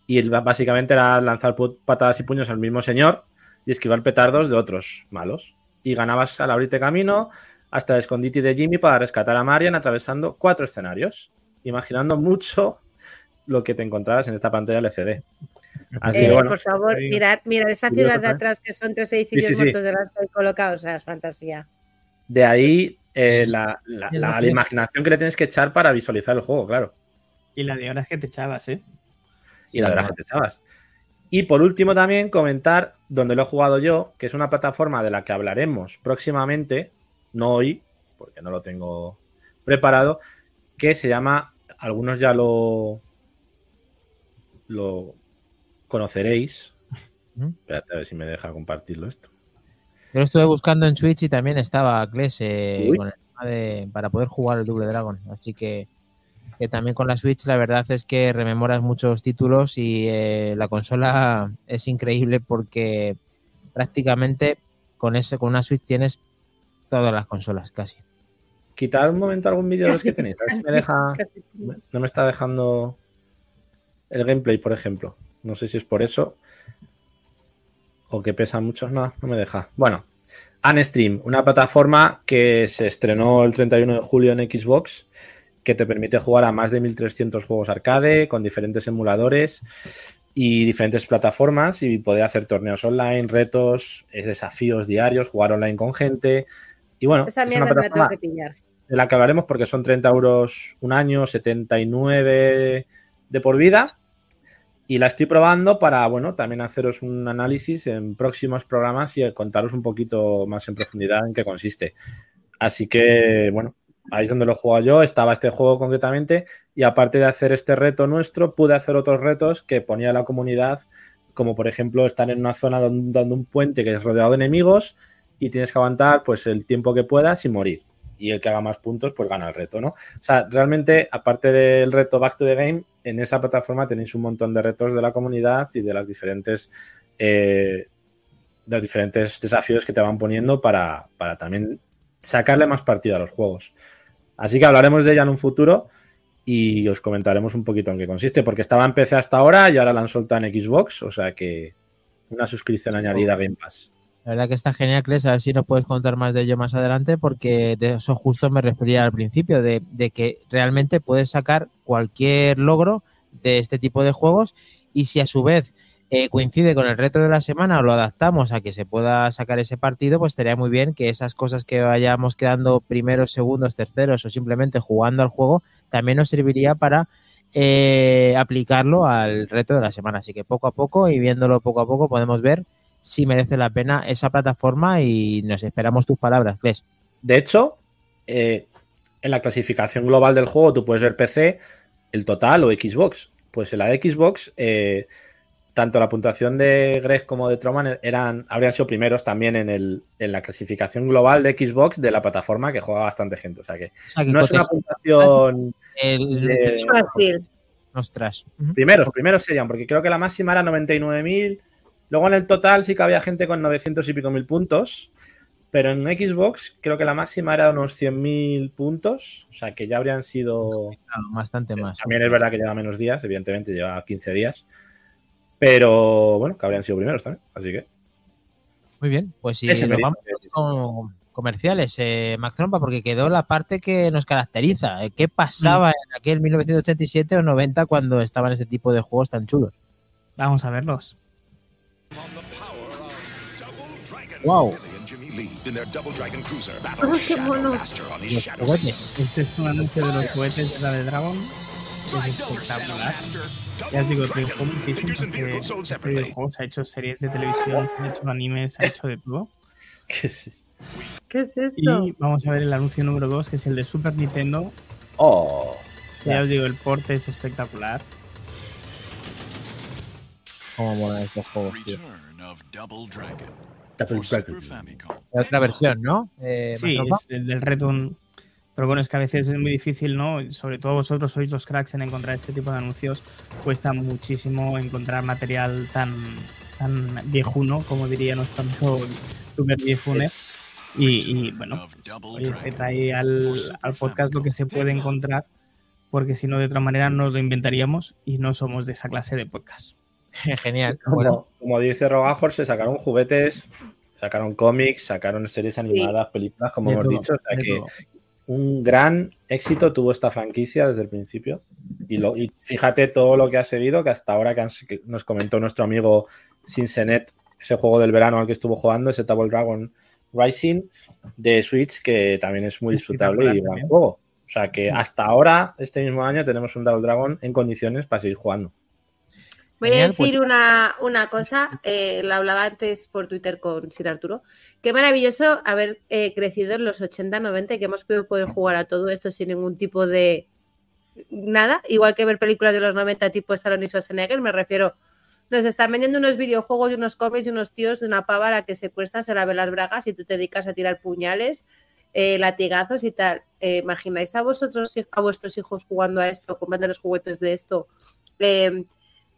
Y básicamente era lanzar patadas y puños al mismo señor y esquivar petardos de otros malos. Y ganabas al abrirte camino hasta el escondite de Jimmy para rescatar a Marian atravesando cuatro escenarios imaginando mucho lo que te encontrabas en esta pantalla LCD. Así eh, por favor, mirad, esa ciudad de atrás que son tres edificios muertos de las que colocados, o sea, es fantasía. De ahí eh, la, imaginación que le tienes que echar para visualizar el juego, claro. Y la de horas que te echabas, ¿eh? Y la de horas que te echabas. Y por último también comentar donde lo he jugado yo, que es una plataforma de la que hablaremos próximamente, no hoy, porque no lo tengo preparado, que se llama algunos ya lo, lo conoceréis. Espérate a ver si me deja compartirlo esto. Yo lo estuve buscando en Switch y también estaba Kles eh, con el tema de, para poder jugar el Double Dragon. Así que, también con la Switch la verdad es que rememoras muchos títulos y eh, la consola es increíble porque prácticamente con, ese, con una Switch tienes todas las consolas casi quitar un momento algún vídeo de los que tenéis. me deja, no me está dejando el gameplay, por ejemplo. No sé si es por eso. O que pesa mucho. No, no me deja. Bueno, Unstream, una plataforma que se estrenó el 31 de julio en Xbox, que te permite jugar a más de 1300 juegos arcade con diferentes emuladores y diferentes plataformas y poder hacer torneos online, retos, desafíos diarios, jugar online con gente. Y bueno, esa mierda me la tengo que pillar de la que hablaremos porque son 30 euros un año, 79 de por vida. Y la estoy probando para, bueno, también haceros un análisis en próximos programas y contaros un poquito más en profundidad en qué consiste. Así que, bueno, ahí es donde lo juego yo. Estaba este juego concretamente. Y aparte de hacer este reto nuestro, pude hacer otros retos que ponía la comunidad, como por ejemplo estar en una zona donde, donde un puente que es rodeado de enemigos y tienes que aguantar pues el tiempo que puedas sin morir y el que haga más puntos, pues gana el reto, ¿no? O sea, realmente, aparte del reto Back to the Game, en esa plataforma tenéis un montón de retos de la comunidad y de las diferentes. Eh, de los diferentes desafíos que te van poniendo para, también sacarle más partido a los juegos. Así que hablaremos de ella en un futuro y os comentaremos un poquito en qué consiste, porque estaba en PC hasta ahora y ahora la han soltado en Xbox, o sea que una suscripción añadida a Game Pass. La verdad que está genial, Cles, a ver si nos puedes contar más de ello más adelante, porque de eso justo me refería al principio, de, que realmente puedes sacar cualquier logro de este tipo de juegos y si a su vez coincide con el reto de la semana o lo adaptamos a que se pueda sacar ese partido, pues estaría muy bien que esas cosas que vayamos quedando primeros, segundos, terceros o simplemente jugando al juego, también nos serviría para eh, aplicarlo al reto de la semana. Así que poco a poco y viéndolo poco a poco podemos ver si merece la pena esa plataforma y nos esperamos tus palabras, Kles. De hecho, eh, en la clasificación global del juego tú puedes ver PC, el total o Xbox. Pues en la de Xbox, eh, tanto la puntuación de Greg como de Troman eran, habrían sido primeros también en, el, en la clasificación global de Xbox de la plataforma que juega bastante gente. O sea que, no es una puntuación el, Ostras. Primeros, primeros serían, porque creo que la máxima era 99.000. Luego en el total sí que había gente con 900 y pico mil puntos. Pero en Xbox creo que la máxima era unos 100.000 puntos. O sea que ya habrían sido. Bastante más. También es verdad que lleva menos días, evidentemente lleva 15 días. Pero bueno, que habrían sido primeros también. Así que. Muy bien, pues si nos vamos con comerciales, eh, Mac Trompa, porque quedó la parte que nos caracteriza. Eh, ¿Qué pasaba mm. en aquel 1987 o 90 cuando estaban este tipo de juegos tan chulos? Vamos a verlos. ¡Wow! qué mono! Este es un anuncio de los cohetes de la de Dragon. Es espectacular. Ya os digo, triunfó muchísimo porque este videojuego se ha hecho series de televisión, se ha hecho animes, se ha hecho de todo. [laughs] ¿Qué es, ¿Qué es esto? Y vamos a ver el anuncio número 2, que es el de Super Nintendo. Oh. Ya os digo, el porte es espectacular. Cómo mola estos juegos, tío. Double Dragon. Otra versión, ¿no? Eh, sí, es el del Return. Pero bueno, es que a veces es muy difícil, ¿no? Sobre todo vosotros sois los cracks en encontrar este tipo de anuncios. Cuesta muchísimo encontrar material tan, tan viejuno, como diría nuestro amigo Super Viejunes. Y, y, bueno, pues, se trae al, al, podcast lo que se puede encontrar, porque si no, de otra manera nos lo inventaríamos y no somos de esa clase de podcast. [laughs] Genial. Bueno, como dice Rogajor, se sacaron juguetes, sacaron cómics, sacaron series animadas, películas, como hemos dicho. O sea que un gran éxito tuvo esta franquicia desde el principio. Y, lo, y fíjate todo lo que ha seguido, que hasta ahora que, nos comentó nuestro amigo Sinsenet, ese juego del verano al que estuvo jugando, ese Double Dragon Rising de Switch, que también es muy disfrutable y gran juego. O sea que hasta ahora, este mismo año, tenemos un Double Dragon en condiciones para seguir jugando. Voy a decir pues. una, una, cosa, eh, lo hablaba antes por Twitter con Sir Arturo. Qué maravilloso haber eh, crecido en los 80, 90 y que hemos podido poder jugar a todo esto sin ningún tipo de nada, igual que ver películas de los 90 tipo Stallone y Schwarzenegger, me refiero, nos están vendiendo unos videojuegos y unos cómics y unos tíos de una pava a la que secuestra, se la ve las bragas y tú te dedicas a tirar puñales, eh, latigazos y tal. ¿Imagináis a vosotros, a vuestros hijos jugando a esto, comprando los juguetes de esto?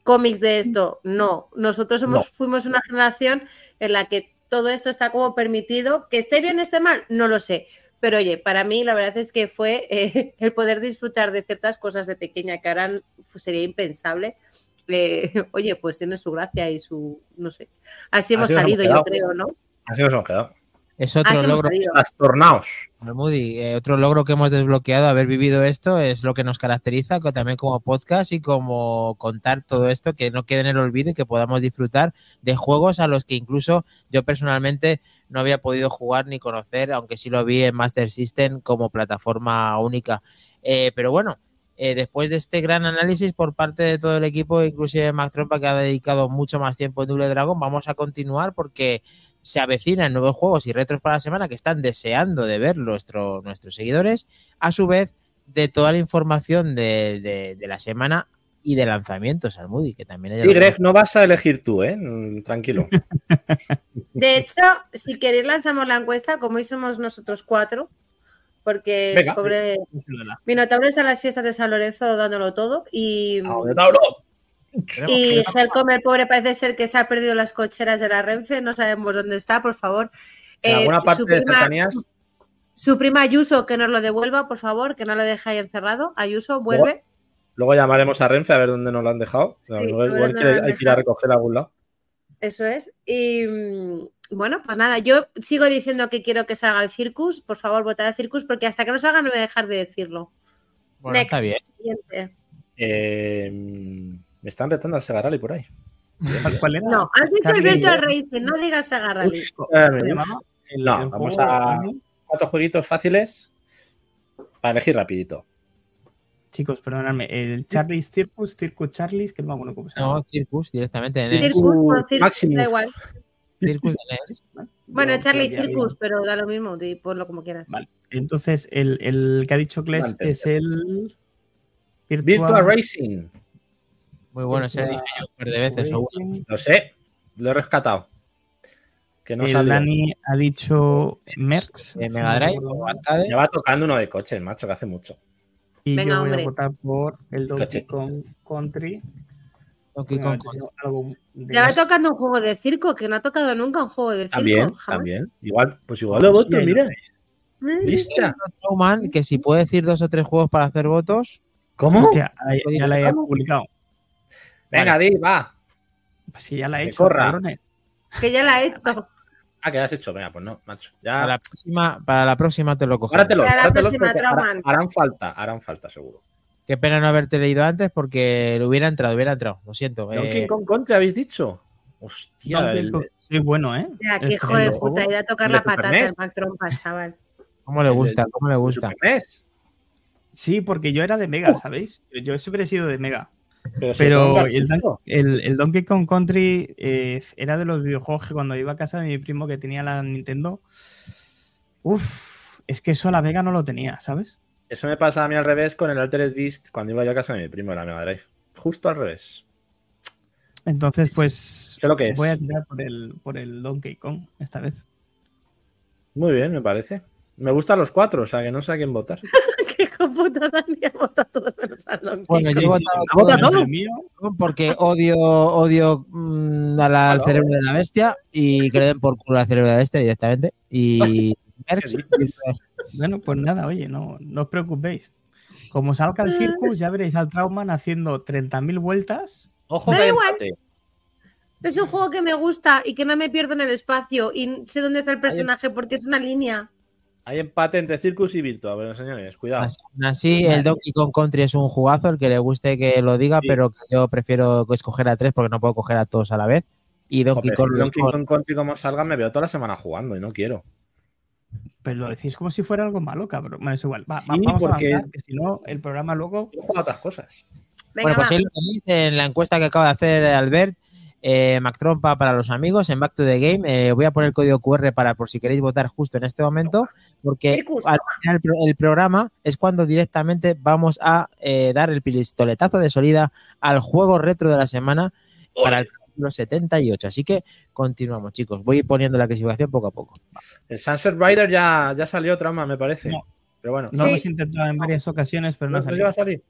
Cómics de esto. No, nosotros somos, fuimos una generación en la que todo esto está como permitido. Que esté bien, esté mal, no lo sé. Pero oye, para mí la verdad es que fue eh, [laughs] el poder disfrutar de ciertas cosas de pequeña que ahora sería impensable. Eh, [laughs] oye, pues tiene su gracia y su, no sé. Así hemos salido, yo creo, ¿no? Así nos hemos quedado. Es otro logro. Trastornaos. Moody, eh, otro logro que hemos desbloqueado, haber vivido esto, es lo que nos caracteriza también como podcast y como contar todo esto, que no quede en el olvido y que podamos disfrutar de juegos a los que incluso yo personalmente no había podido jugar ni conocer, aunque sí lo vi en Master System como plataforma única. Eh, pero bueno, eh, después de este gran análisis por parte de todo el equipo, inclusive Mac Trompa, que ha dedicado mucho más tiempo en Double Dragon, vamos a continuar porque se avecinan nuevos juegos y retros para la semana que están deseando de ver nuestro, nuestros seguidores, a su vez de toda la información de, la semana y de lanzamientos al Moody, que también es... Sí, Greg, no vas a elegir tú, ¿eh? Mm, tranquilo. [laughs] De hecho, si queréis lanzamos la encuesta, como hoy somos nosotros cuatro, porque Venga. pobre Minotauro está en las fiestas de San Lorenzo dándolo todo y... ¡Minotauro! Y Helcom, el pobre, parece ser que se ha perdido las cocheras de la Renfe, no sabemos dónde está, por favor. En alguna eh, parte de cercanías. Su, prima Ayuso, que nos lo devuelva, por favor, que no lo deje ahí encerrado. Ayuso, vuelve. Luego, llamaremos a Renfe a ver dónde nos lo han dejado. igual hay que ir a recoger a algún lado. Eso es. Y mm, bueno, pues nada, yo sigo diciendo que quiero que salga el Circus. Por favor, votar al Circus, porque hasta que no salga no voy a dejar de decirlo. Bueno, está bien. Eh, me están retando al Sega Rally por ahí. ¿Cuál era? No, has dicho el Virtual Racing, no digas Sega Rally. No, vamos a cuatro jueguitos fáciles para elegir rapidito. Chicos, perdonadme, el Charlie's Circus, Circus Charlie's, que no me acuerdo cómo se llama. No, Circus directamente. Circus o Circus, da igual. Circus de [laughs] Bueno, Charlie Circus, pero da lo mismo, ponlo como quieras. Vale, entonces el, el que ha dicho Kles es el Virtual, Racing. Muy bueno, se ha dicho yo un par de veces. Lo sé, lo he rescatado. Que no el Dani ha dicho Merx. De Mega Drive Ya va tocando uno de coches, macho, que hace mucho. Y yo voy a votar por el Donkey Kong Country. Donkey Kong Country. Ya va tocando un juego de circo, que no ha tocado nunca un juego de circo. También, también. Igual, pues igual lo voto, mira. Lista. que si puede decir dos o tres juegos para hacer votos. ¿Cómo? ya, la he publicado. Venga, di, va. Pues si ya la he hecho, corra. Que ya la he hecho. Ah, que has hecho. Venga, pues no, macho. Ya... Para, la próxima, para la próxima te lo cojo. Para la próxima, harán, harán falta, harán falta, seguro. Qué pena no haberte leído antes porque lo hubiera entrado, hubiera entrado. Lo siento. Donkey eh... Kong Country habéis dicho. Hostia, el... sí, bueno, ¿eh? Ya, qué hijo de puta, ir a tocar la patata el Mac Trompa, chaval. ¿Cómo le gusta? ¿Cómo le gusta? Sí, porque yo era de Mega, ¿sabéis? Yo siempre he sido de Mega. Pero, el, Donkey Kong Country eh, era de los videojuegos que cuando iba a casa de mi primo que tenía la Nintendo, uff, es que eso la Mega no lo tenía, ¿sabes? Eso me pasa a mí al revés con el Altered Beast cuando iba yo a casa de mi primo en la Mega Drive. Justo al revés. Entonces, pues ¿Qué lo que es? voy a tirar por el, por el Donkey Kong esta vez. Muy bien, me parece. Me gustan los cuatro, o sea que no sé a quién votar. [laughs] [laughs] Puta Dani ha votado todo menos al Donkey Bueno, yo he votado todo, todo porque odio, odio mmm, al cerebro de la bestia y que le den por culo al cerebro de la bestia directamente. Y [laughs] Bueno, pues nada, oye, no, no os preocupéis. Como salga el circus, ya veréis al Trauman haciendo 30.000 vueltas. Ojo, me igual. Es un juego que me gusta y que no me pierdo en el espacio y sé dónde está el personaje porque es una línea. Hay empate entre Circus y Virtua, pero señores, cuidado. Así, el Donkey Kong Country es un jugazo, el que le guste que lo diga, pero yo prefiero escoger a tres porque no puedo coger a todos a la vez. Y Donkey, Kong, Donkey Kong Country como salga me veo toda la semana jugando y no quiero. Pero lo decís como si fuera algo malo, cabrón. Bueno, es igual. vamos porque... a avanzar, que si no, el programa luego... Juega otras cosas. bueno, pues ahí lo tenéis en la encuesta que acaba de hacer Albert eh, Mac Trompa para los amigos en Back to the Game. Eh, voy a poner el código QR para por si queréis votar justo en este momento, porque al final el programa es cuando directamente vamos a eh, dar el pistoletazo de salida al juego retro de la semana para el capítulo 78. Así que continuamos, chicos. Voy poniendo la clasificación poco a poco. El Sunset Rider ya, ya salió trama, me parece. Pero bueno, no lo hemos intentado en varias ocasiones, pero no, no, a salir.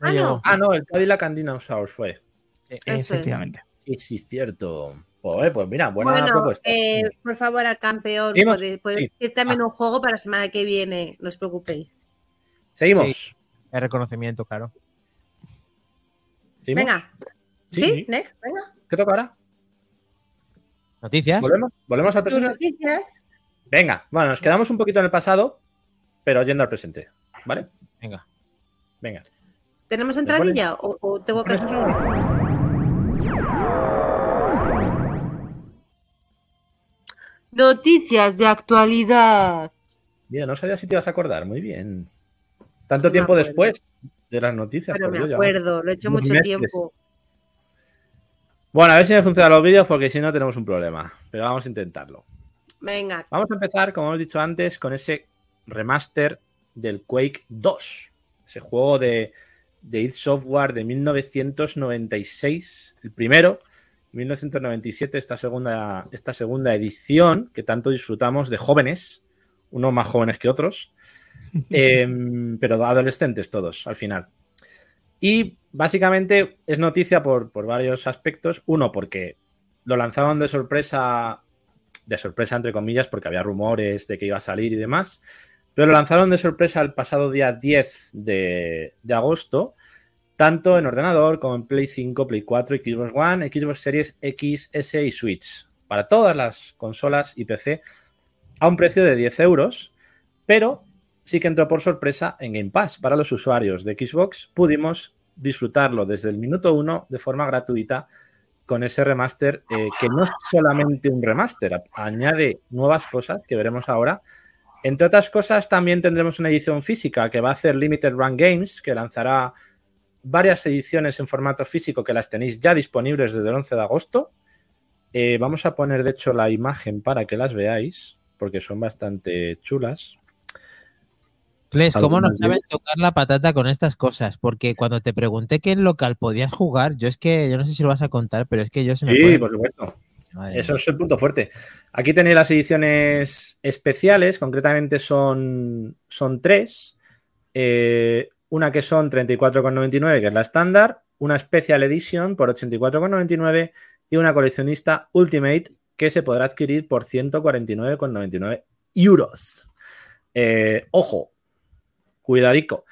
ah, no. ah, no, el Cadillac and Dinosaurs fue. Efectivamente. Sí, sí, cierto. Pues, pues mira, buena propuesta. Eh, por favor, al campeón, puede, decir también ah. un juego para la semana que viene, no os preocupéis. Seguimos. El reconocimiento, claro. Venga. ¿Sí? Next, venga. ¿Qué toca ahora? Noticias. ¿Volvemos? ¿Volvemos al presente? noticias? Venga, bueno, nos quedamos un poquito en el pasado, pero yendo al presente. ¿Vale? Venga. Venga. ¿Tenemos entradilla o, o tengo que Noticias de actualidad. Mira, no sabía si te ibas a acordar. Muy bien. Tanto tiempo después de las noticias. Pero me acuerdo, lo he hecho mucho tiempo. Bueno, a ver si me funcionan los vídeos porque si no tenemos un problema. Pero vamos a intentarlo. Venga. Vamos a empezar, como hemos dicho antes, con ese remaster del Quake 2. Ese juego de, de id Software de 1996. El primero 1997, esta segunda, esta segunda edición que tanto disfrutamos de jóvenes, unos más jóvenes que otros, [laughs] em, pero adolescentes todos al final. Y básicamente es noticia por, por, varios aspectos. Uno, porque lo lanzaban de sorpresa, de sorpresa entre comillas, porque había rumores de que iba a salir y demás, pero lo lanzaron de sorpresa el pasado día 10 de, de agosto tanto en ordenador como en Play 5, Play 4, Xbox One, Xbox Series X, S y Switch. Para todas las consolas y PC a un precio de 10 euros, pero sí que entró por sorpresa en Game Pass. Para los usuarios de Xbox pudimos disfrutarlo desde el minuto 1 de forma gratuita con ese remaster eh, que no es solamente un remaster, añade nuevas cosas que veremos ahora. Entre otras cosas, también tendremos una edición física que va a hacer Limited Run Games, que lanzará varias ediciones en formato físico que las tenéis ya disponibles desde el 11 de agosto. Eh, vamos a poner, de hecho, la imagen para que las veáis, porque son bastante chulas. Cles, ¿cómo no saben tocar la patata con estas cosas? Porque cuando te pregunté qué en local podías jugar, yo es que, yo no sé si lo vas a contar, pero es que yo se me. Sí, por supuesto. Eso es el punto fuerte. Aquí tenéis las ediciones especiales, concretamente son, son tres. Eh, una que son 34,99, que es la estándar, una Special Edition por 84,99 y una coleccionista Ultimate que se podrá adquirir por 149,99 euros. Eh, ojo, cuidadico.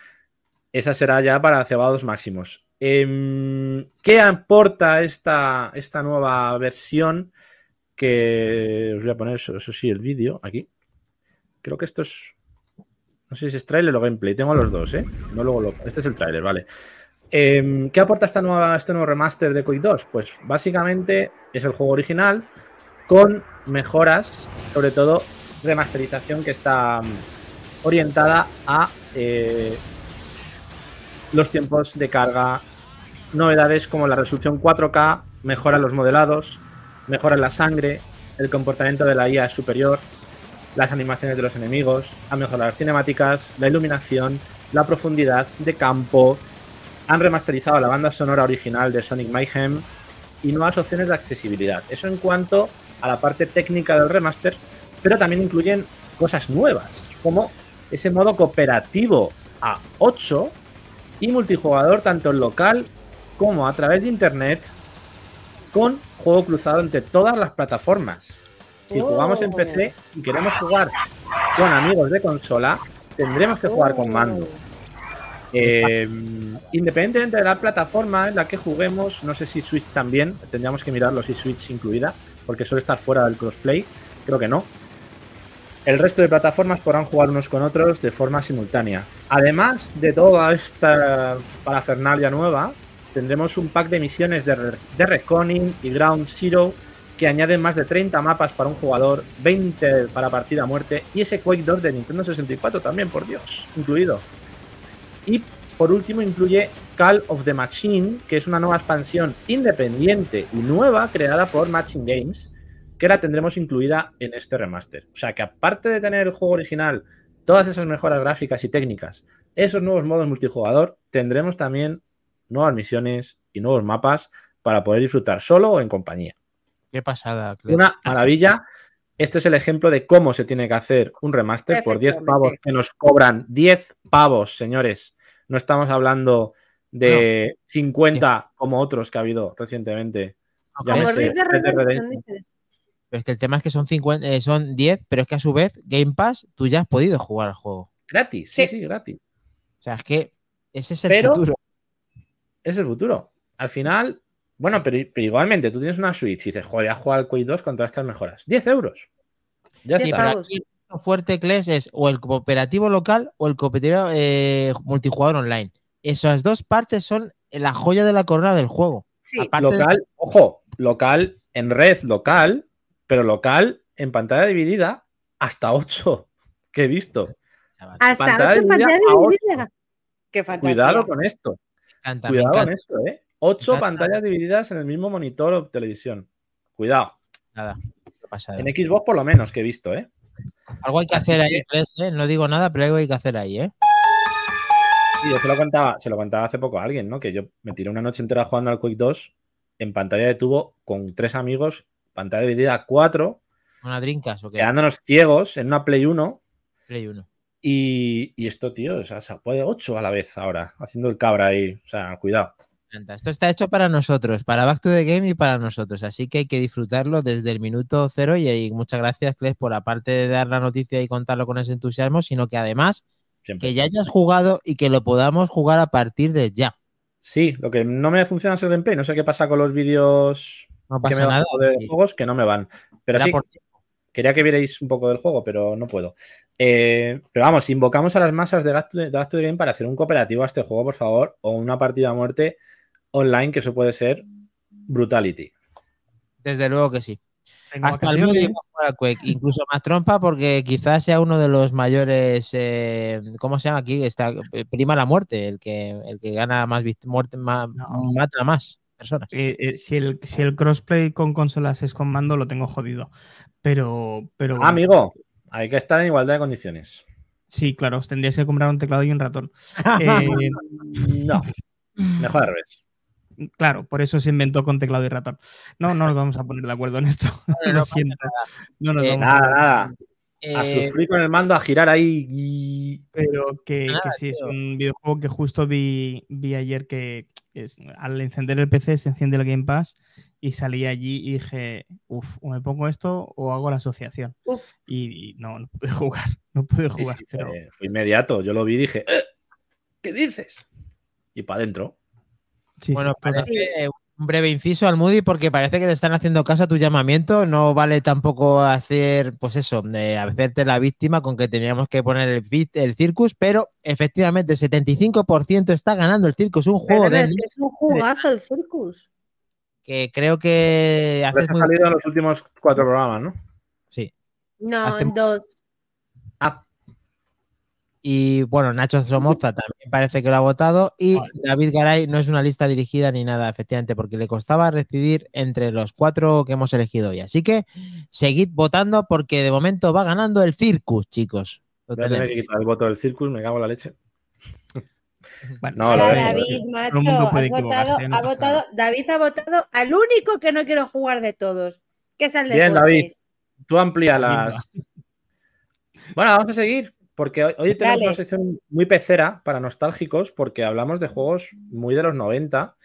Esa será ya para cebados máximos. Em, ¿Qué aporta esta, esta, nueva versión? Que os voy a poner, eso, sí, el vídeo aquí. Creo que esto es. No sé si es trailer o gameplay. Tengo los dos, ¿eh? No luego Este es el trailer, vale. Em, ¿Qué aporta esta nueva, este nuevo remaster de Quake 2? Pues básicamente es el juego original con mejoras, sobre todo remasterización que está orientada a eh, los tiempos de carga, novedades como la resolución 4K, mejora los modelados, mejora la sangre, el comportamiento de la IA es superior, las animaciones de los enemigos, ha mejorado las cinemáticas, la iluminación, la profundidad de campo, han remasterizado la banda sonora original de Sonic Mayhem y nuevas opciones de accesibilidad. Eso en cuanto a la parte técnica del remaster, pero también incluyen cosas nuevas, como ese modo cooperativo a 8 y multijugador tanto en local como a través de internet con juego cruzado entre todas las plataformas. Si jugamos en PC y queremos jugar con amigos de consola, tendremos que jugar con mando. Eh, independientemente de la plataforma en la que juguemos, no sé si Switch también, tendríamos que mirarlo si Switch incluida, porque suele estar fuera del crossplay, creo que no. El resto de plataformas podrán jugar unos con otros de forma simultánea. Además de toda esta parafernalia nueva, tendremos un pack de misiones de, de Reconning y Ground Zero que añaden más de 30 mapas para un jugador, 20 para partida a muerte y ese Quake 2 de Nintendo 64 también, por Dios, incluido. Y por último incluye Call of the Machine, que es una nueva expansión independiente y nueva creada por Machine Games, que la tendremos incluida en este remaster. O sea que aparte de tener el juego original, todas esas mejoras gráficas y técnicas, esos nuevos modos multijugador, tendremos también nuevas misiones y nuevos mapas para poder disfrutar solo o en compañía. Qué pasada. Una maravilla. Este es el ejemplo de cómo se tiene que hacer un remaster por 10 pavos que nos cobran. 10 pavos, señores. No estamos hablando de 50 como otros que ha habido recientemente. Pero es que el tema es que son, 50, eh, son 10, pero es que a su vez, Game Pass, tú ya has podido jugar al juego. Gratis, sí, sí, gratis. O sea, es que ese es el futuro. Es el futuro. Al final, bueno, pero, igualmente, tú tienes una Switch y dices, joder, a jugar al Quake 2 con todas estas mejoras. 10 euros. Ya está. Lo fuerte, Kles, es o el cooperativo local o el cooperativo eh, multijugador online. Esas dos partes son la joya de la corona del juego. Sí. local, ojo, local en red local pero local en pantalla dividida hasta 8 [laughs] que he visto. Hasta 8 en pantalla dividida. Qué Cuidado con esto. Cuidado con esto, ¿eh? 8 pantallas divididas en el mismo monitor o televisión. Cuidado. Nada. En Xbox por lo menos que he visto, ¿eh? Algo hay que hacer ahí, ¿eh? No digo nada, pero algo hay que hacer ahí, ¿eh? Sí, yo se lo contaba, se lo contaba hace poco a alguien, ¿no? Que yo me tiré una noche entera jugando al Quick 2 en pantalla de tubo con tres amigos pantalla dividida a 4. ¿Una Drinkas o Quedándonos ciegos en una Play 1. Play 1. Y, esto, tío, o sea, se puede 8 a la vez ahora, haciendo el cabra ahí. O sea, cuidado. Esto está hecho para nosotros, para Back to the Game y para nosotros. Así que hay que disfrutarlo desde el minuto cero. Y, muchas gracias, Cles, por aparte de dar la noticia y contarlo con ese entusiasmo, sino que además que ya hayas jugado y que lo podamos jugar a partir de ya. Sí, lo que no me funciona es el gameplay. No sé qué pasa con los vídeos no pasa nada. De juegos que no me van. Pero sí, quería que vierais un poco del juego, pero no puedo. Eh, pero vamos, invocamos a las masas de gasto de, Game para hacer un cooperativo a este juego, por favor, o una partida a muerte online, que eso puede ser Brutality. Desde luego que sí. Hasta el Moody jugar Quake, incluso más trompa porque quizás sea uno de los mayores, eh, ¿cómo se llama aquí? Está, eh, prima la muerte, el que, el que gana más muerte, más, mata más personas. Eh, si, el, si el crossplay con consolas es con mando, lo tengo jodido. Pero, pero ah, amigo, hay que estar en igualdad de condiciones. Sí, claro, os tendríais que comprar un teclado y un ratón. [laughs] no, mejor al revés. Claro, por eso se inventó con teclado y ratón. No, no nos vamos a poner de acuerdo en esto. [laughs] Lo siento. No nos eh, vamos nada, a... nada. a eh, sufrir con el mando, a girar ahí. Y... Pero que, sí, es un videojuego que justo vi, vi ayer que al encender el PC se enciende el Game Pass y salí allí y dije, uff, o me pongo esto o hago la asociación. Y, no, no pude [laughs] jugar, no pude jugar. fue, inmediato, yo lo vi y dije, eh, ¿qué dices? Y para adentro bueno, un breve inciso al Moody porque parece que te están haciendo caso a tu llamamiento. No vale tampoco hacer, pues eso, de hacerte la víctima con que teníamos que poner el, el circus, pero efectivamente el 75% está ganando el circus. Un juego de. Es, que es un jugazo el circus. Que creo que. Haces muy... salido en los últimos cuatro programas, ¿no? Sí. No, en dos. Y bueno, Nacho Somoza también parece que lo ha votado. Y David Garay no es una lista dirigida ni nada, efectivamente, porque le costaba decidir entre los cuatro que hemos elegido hoy. Así que seguid votando porque de momento va ganando el Circus, chicos. Voy a tener que quitar el voto del Circus, me cago en la leche. [laughs] no, lo David, macho, ha votado, David ha votado al único que no quiero jugar de todos, que es el de Bien, David, tú amplía las. Bueno, vamos a seguir porque hoy, tenemos una sección muy pecera para nostálgicos, porque hablamos de juegos muy de los 90,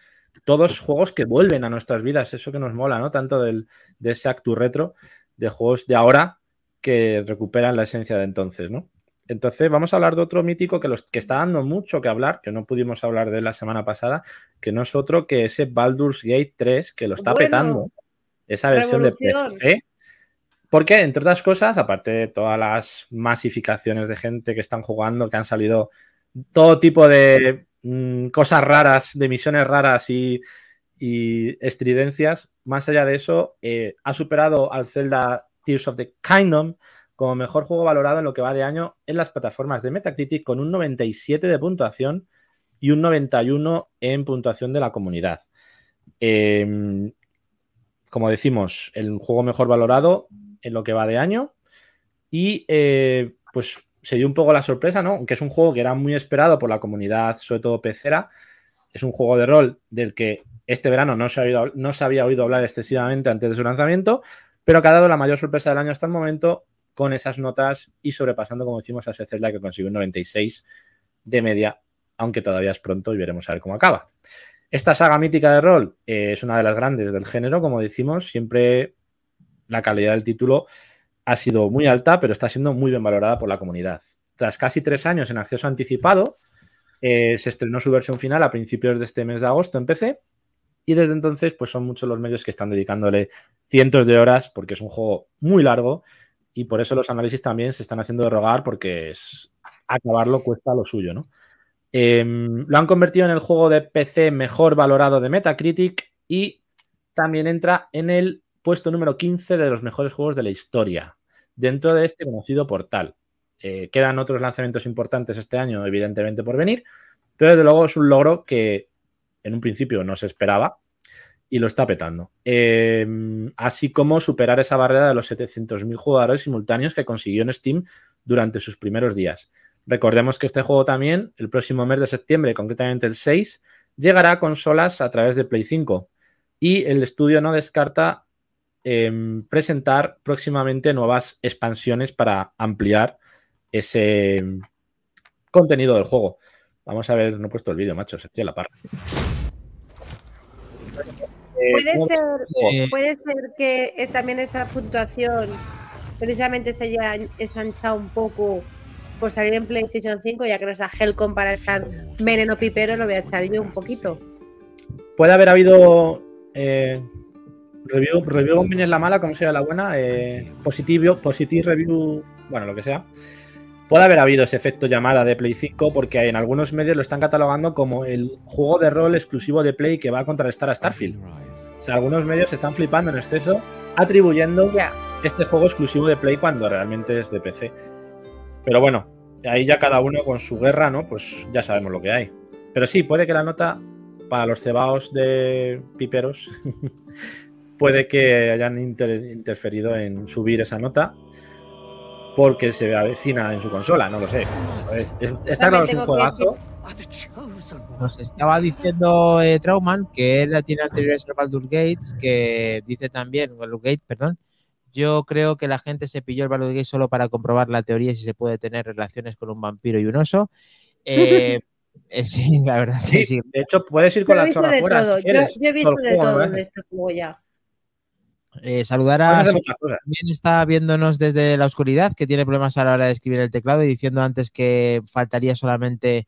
todos juegos que vuelven a nuestras vidas, eso que nos mola, ¿no? Tanto del, de ese actu retro, de juegos de ahora que recuperan la esencia de entonces, ¿no? Entonces vamos a hablar de otro mítico que, los, que está dando mucho que hablar, que no pudimos hablar de la semana pasada, que no es otro que ese Baldur's Gate 3, que lo está petando. Esa versión de PC porque, entre otras cosas, aparte de todas las masificaciones de gente que están jugando, que han salido todo tipo de mm, cosas raras, de misiones raras y, estridencias, más allá de eso, eh, ha superado al Zelda Tears of the Kingdom como mejor juego valorado en lo que va de año en las plataformas de Metacritic con un 97 de puntuación y un 91 en puntuación de la comunidad. Em, como decimos, el juego mejor valorado en lo que va de año. Y eh, pues se dio un poco la sorpresa, ¿no? Aunque es un juego que era muy esperado por la comunidad, sobre todo pecera. Es un juego de rol del que este verano no se, había oído, no se había oído hablar excesivamente antes de su lanzamiento, pero que ha dado la mayor sorpresa del año hasta el momento con esas notas y sobrepasando, como decimos, a ese Zelda que consiguió un 96 de media, aunque todavía es pronto y veremos a ver cómo acaba. Esta saga mítica de rol eh, es una de las grandes del género, como decimos, siempre la calidad del título ha sido muy alta, pero está siendo muy bien valorada por la comunidad. Tras casi tres años en acceso anticipado, eh, se estrenó su versión final a principios de este mes de agosto en PC y desde entonces pues son muchos los medios que están dedicándole cientos de horas porque es un juego muy largo y por eso los análisis también se están haciendo de rogar porque es, acabarlo cuesta lo suyo, ¿no? Em, lo han convertido en el juego de PC mejor valorado de Metacritic y también entra en el puesto número 15 de los mejores juegos de la historia, dentro de este conocido portal. Eh, quedan otros lanzamientos importantes este año, evidentemente por venir, pero desde luego es un logro que en un principio no se esperaba y lo está petando. Em, así como superar esa barrera de los 700.000 jugadores simultáneos que consiguió en Steam durante sus primeros días. Recordemos que este juego también, el próximo mes de septiembre, concretamente el 6, llegará a consolas a través de Play 5. Y el estudio no descarta Em, presentar próximamente nuevas expansiones para ampliar ese contenido del juego. Vamos a ver, no he puesto el vídeo, macho, se estoy a la par. Puede, ser, puede ser que también esa puntuación precisamente se haya ensanchado un poco por salir en PlayStation 5, ya que no es a Helcom para echar veneno pipero, lo voy a echar yo un poquito. Puede haber habido eh, Review, review es la mala, como sea la buena. Eh, positivo, positive review, bueno, lo que sea. puede haber habido ese efecto llamada de Play 5 porque en algunos medios lo están catalogando como el juego de rol exclusivo de Play que va a contrarrestar a Starfield. O sea, algunos medios están flipando en exceso atribuyendo este juego exclusivo de Play cuando realmente es de PC. Pero bueno, ahí ya cada uno con su guerra, ¿no? Pues ya sabemos lo que hay. Pero sí, puede que la nota para los cebaos de piperos [laughs] puede que hayan interferido en subir esa nota porque se avecina en su consola, no lo sé. está claro, es un juegazo. Nos estaba diciendo eh, Trauman que él tiene anteriores a Baldur's Gates, que dice también, Baldur's Gate, perdón, yo creo que la gente se pilló el Baldur's Gate solo para comprobar la teoría si se puede tener relaciones con un vampiro y un oso. [laughs] Eh, eh, sí, la verdad sí, sí. De hecho, puedes ir con la chorra fuera. yo, he visto de todo en este juego ya. Eh, saludar a también está viéndonos desde la oscuridad, que tiene problemas a la hora de escribir el teclado y diciendo antes que faltaría solamente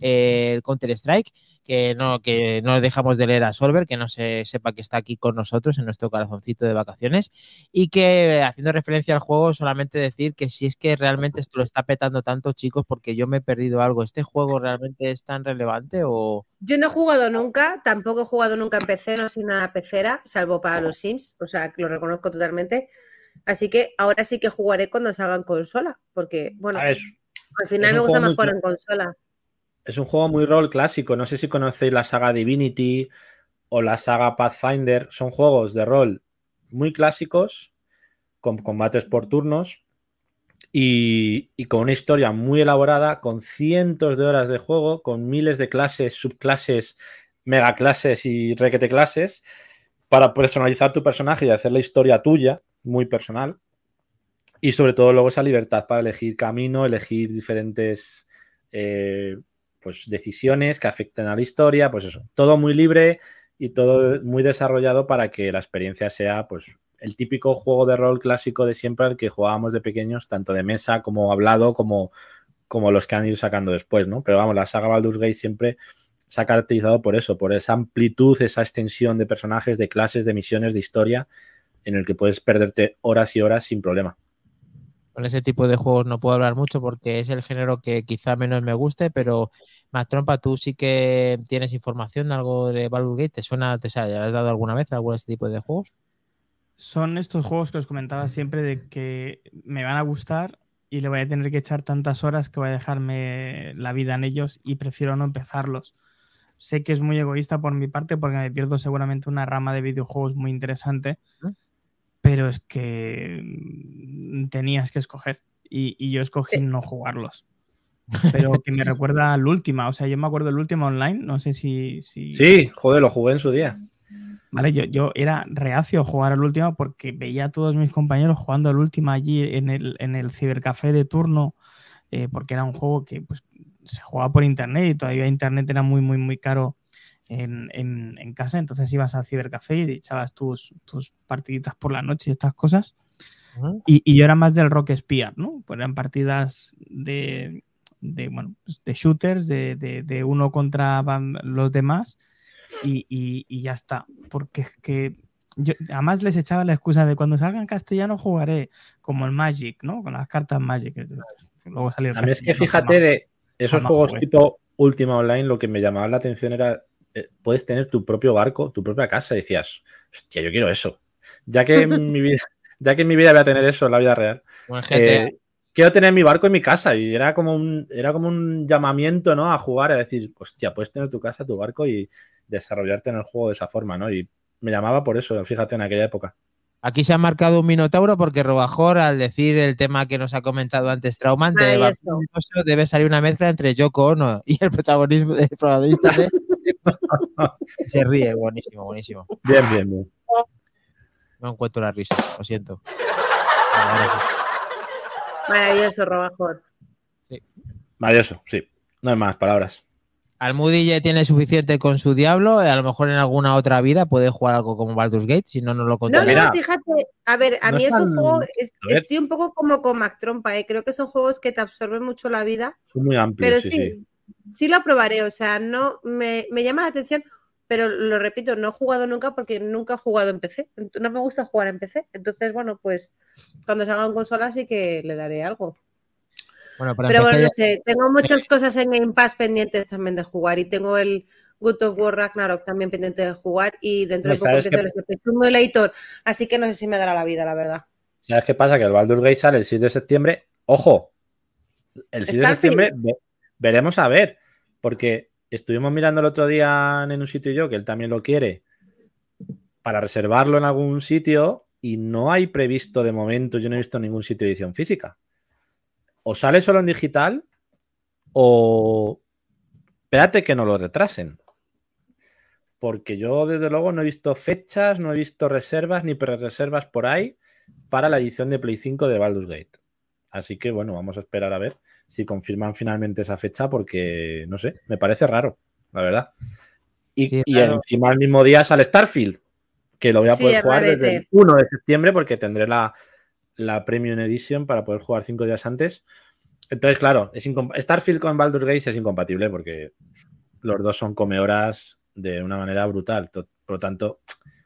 el Counter Strike, que no, que no dejamos de leer a Solver, que no se sepa que está aquí con nosotros en nuestro corazoncito de vacaciones, y que haciendo referencia al juego, solamente decir que si es que realmente esto lo está petando tanto, chicos, porque yo me he perdido algo. ¿Este juego realmente es tan relevante o.? Yo no he jugado nunca, tampoco he jugado nunca en PC, no soy nada pecera, salvo para los Sims, o sea, lo reconozco totalmente. Así que ahora sí que jugaré cuando salga en consola, porque, bueno, al final me gusta más jugar en consola es un juego muy rol clásico. No sé si conocéis la saga Divinity o la saga Pathfinder. Son juegos de rol muy clásicos, con combates por turnos y, con una historia muy elaborada, con cientos de horas de juego, con miles de clases, subclases, megaclases y requete clases para personalizar tu personaje y hacer la historia tuya, muy personal. Y sobre todo luego esa libertad para elegir camino, elegir diferentes eh, pues decisiones que afecten a la historia, pues eso, todo muy libre y todo muy desarrollado para que la experiencia sea pues el típico juego de rol clásico de siempre al que jugábamos de pequeños, tanto de mesa como hablado, como, como los que han ido sacando después, ¿no? Pero vamos, la saga Baldur's Gate siempre se ha caracterizado por eso, por esa amplitud, esa extensión de personajes, de clases, de misiones, de historia, en el que puedes perderte horas y horas sin problema con ese tipo de juegos no puedo hablar mucho porque es el género que quizá menos me guste, pero más trompa, tú sí que tienes información de algo de Baldur's Gate, ¿te suena, te has dado alguna vez algún de este tipo de juegos? Son estos juegos que os comentaba siempre de que me van a gustar y le voy a tener que echar tantas horas que voy a dejarme la vida en ellos y prefiero no empezarlos. Sé que es muy egoísta por mi parte porque me pierdo seguramente una rama de videojuegos muy interesante pero es que tenías que escoger y, yo escogí no jugarlos. [laughs] Pero que me recuerda al último, o sea, yo me acuerdo del último online, no sé si, Sí, joder, lo jugué en su día. Vale, yo, yo era reacio a jugar al último porque veía a todos mis compañeros jugando al último allí en el, en el cibercafé de turno, eh, porque era un juego que pues, se jugaba por internet y todavía internet era muy, muy, muy caro en, casa, entonces ibas al cibercafé y echabas tus, tus partiditas por la noche y estas cosas. y, yo era más del rock spear, ¿no? Pues eran partidas de, de bueno, pues de shooters, de, de, uno contra los demás y, y, ya está. Porque es que yo además les echaba la excusa de cuando salga en castellano jugaré como el Magic, ¿no? Con las cartas Magic. Luego salió mí es que fíjate de esos juegos tipo Ultima Online, lo que me llamaba la atención era puedes tener tu propio barco, tu propia casa. Y decías, hostia, yo quiero eso. Ya que en mi vida, [laughs] ya que en mi vida voy a tener eso en la vida real. Eh, quiero tener mi barco en mi casa. Y era como un, era como un llamamiento, ¿no? A jugar, a decir, hostia, puedes tener tu casa, tu barco y desarrollarte en el juego de esa forma, ¿no? Y me llamaba por eso, fíjate, en aquella época. Aquí se ha marcado un minotauro porque Robajor, al decir el tema que nos ha comentado antes Trauman, debe salir una mezcla entre Yoko Ono y el protagonismo del protagonista de [laughs] [laughs] Se ríe, buenísimo, buenísimo. Bien, bien, bien. No encuentro la risa, lo siento. Maravilloso, Robajor. Sí. Maravilloso, sí. No hay más palabras. Almudi ya tiene suficiente con su diablo, a lo mejor en alguna otra vida puede jugar algo como Baldur's Gate, si no, no lo contaría. No, no, fíjate, a ver, a mí es un juego, estoy un poco como con Mac Trompa, ¿eh? creo que son juegos que te absorben mucho la vida. Son muy amplios, pero sí, sí, lo probaré, o sea, no me, llama la atención, pero lo repito, no he jugado nunca porque nunca he jugado en PC, no me gusta jugar en PC, entonces, bueno, pues cuando salga en consola sí que le daré algo. Bueno, Pero bueno, no sé, tengo muchas cosas en Game Pass pendientes también de jugar y tengo el Good of War Ragnarok también pendiente de jugar y dentro de poco empiezo el Simulator, así que no sé si me dará la vida, la verdad. ¿Sabes qué pasa? Que el Baldur's Gate sale el 6 de septiembre. ¡Ojo! El 6 de septiembre veremos a ver, porque estuvimos mirando el otro día en un sitio y yo, que él también lo quiere, para reservarlo en algún sitio y no hay previsto de momento, yo no he visto ningún sitio de edición física. O sale solo en digital o espérate que no lo retrasen. Porque yo desde luego no he visto fechas, no he visto reservas ni pre-reservas por ahí para la edición de Play 5 de Baldur's Gate. Así que bueno, vamos a esperar a ver si confirman finalmente esa fecha porque, no sé, me parece raro, la verdad. Y, encima el mismo día sale Starfield, que lo voy a poder jugar desde el 1 de septiembre porque tendré la, la Premium Edition para poder jugar cinco días antes. Entonces, claro, es Starfield con Baldur's Gate es incompatible porque los dos son comeoras de una manera brutal. Por lo tanto,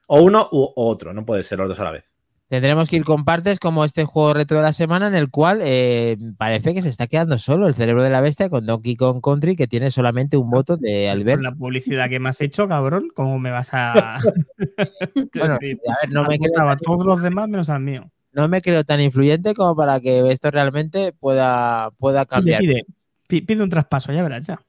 o uno u otro, no puede ser los dos a la vez. Tendremos que ir con partes como este juego retro de la semana en el cual eh, parece que se está quedando solo el cerebro de la bestia con Donkey Kong Country que tiene solamente un voto de Albert. la publicidad que me has hecho, cabrón, ¿cómo me vas a...? [laughs] [laughs] bueno, a ver, no me quedaba todos los demás menos al mío. No me creo tan influyente como para que esto realmente pueda, pueda cambiar. Pide, pide, un traspaso, ya verás, ya.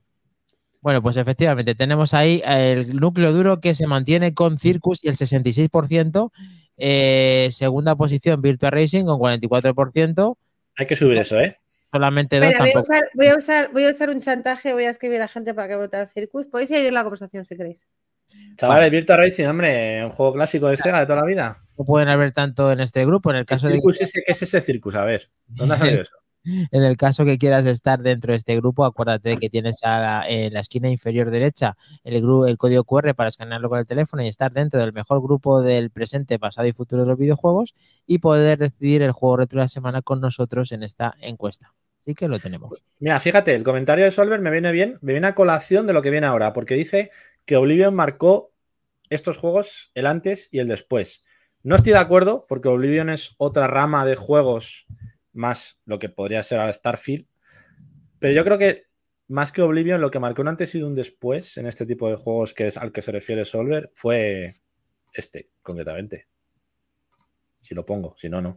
Bueno, pues efectivamente tenemos ahí el núcleo duro que se mantiene con Circus y el 66%. Eh, segunda posición, Virtua Racing con 44%. Hay que subir eso, ¿eh? Solamente dos. voy, a usar, voy, a usar, voy, a usar, un chantaje, voy a escribir a la gente para que vote al Circus. Podéis seguir la conversación si queréis. Chavales, Virtua Racing, hombre, un juego clásico de Sega de toda la vida. No pueden haber tanto en este grupo. En el caso de. ¿Qué es ese Circus? A ver, ¿dónde ha salido [laughs] eso? En el caso que quieras estar dentro de este grupo, acuérdate que tienes en la esquina inferior derecha el, el código QR para escanearlo con el teléfono y estar dentro del mejor grupo del presente, pasado y futuro de los videojuegos y poder decidir el juego retro de la semana con nosotros en esta encuesta. Así que lo tenemos. Mira, fíjate, el comentario de Solver me viene bien, me viene a colación de lo que viene ahora, porque dice que Oblivion marcó estos juegos el antes y el después. No estoy de acuerdo, porque Oblivion es otra rama de juegos más lo que podría ser a Starfield. Pero yo creo que más que Oblivion, lo que marcó un antes y un después en este tipo de juegos que es al que se refiere Solver fue este, concretamente. Si lo pongo, si no, no.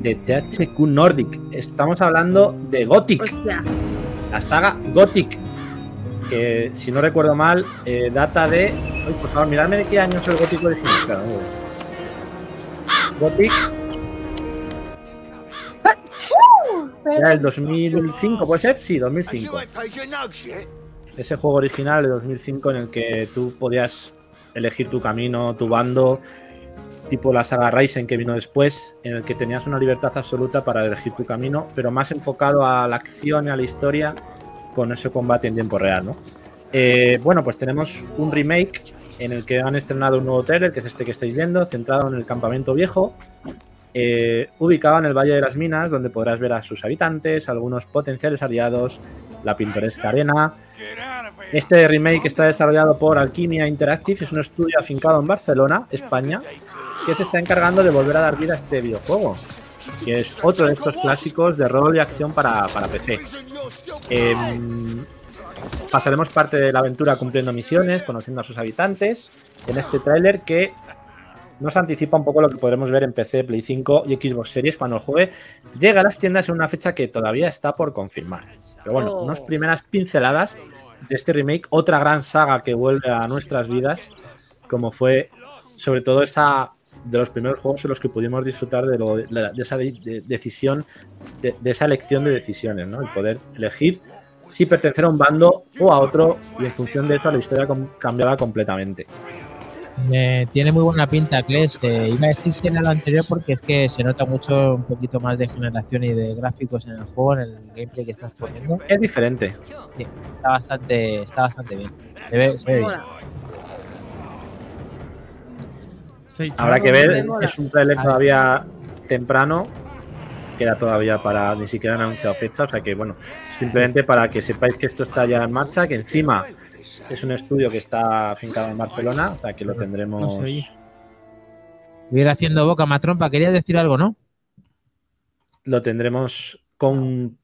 De THQ Nordic. Estamos hablando de Gothic. La saga Gothic. Que si no recuerdo mal, eh, data de. Ay, por favor, miradme de qué año es el Gothic original. Gothic Era el 2005, ¿puede ser? Sí, 2005. Ese juego original de 2005 en el que tú podías elegir tu camino, tu bando, tipo la saga Ryzen que vino después, en el que tenías una libertad absoluta para elegir tu camino, pero más enfocado a la acción y a la historia con ese combate en tiempo real, ¿no? Eh, bueno, pues tenemos un remake en el que han estrenado un nuevo trailer, que es este que estáis viendo, centrado en el campamento viejo, eh, ubicado en el Valle de las Minas, donde podrás ver a sus habitantes, algunos potenciales aliados, la pintoresca arena. Este remake está desarrollado por Alquimia Interactive, es un estudio afincado en Barcelona, España, que se está encargando de volver a dar vida a este videojuego, que es otro de estos clásicos de rol y acción para, PC. Em, pasaremos parte de la aventura cumpliendo misiones, conociendo a sus habitantes, en este tráiler que nos anticipa un poco lo que podremos ver en PC, Play 5 y Xbox Series cuando el juegue llega a las tiendas en una fecha que todavía está por confirmar. Pero bueno, oh. unas primeras pinceladas de este remake, otra gran saga que vuelve a nuestras vidas, como fue sobre todo esa de los primeros juegos en los que pudimos disfrutar de, esa decisión, de, esa elección de decisiones, ¿no? El poder elegir si pertenecer a un bando o a otro y en función de eso la historia cambiaba completamente tiene muy buena pinta, Kles. Eh, iba a decir si era lo anterior porque es que se nota mucho un poquito más de generación y de gráficos en el juego, en el gameplay que estás poniendo. Es diferente. Sí, está bastante, está bastante bien. Se ve, bien. Habrá que ver, es un trailer todavía temprano, queda todavía para, ni siquiera han anunciado fecha, o sea que bueno, simplemente para que sepáis que esto está ya en marcha, que encima es un estudio que está afincado en Barcelona, o sea que lo tendremos. No Ir haciendo boca, Matrompa, quería decir algo, ¿no? lo tendremos con.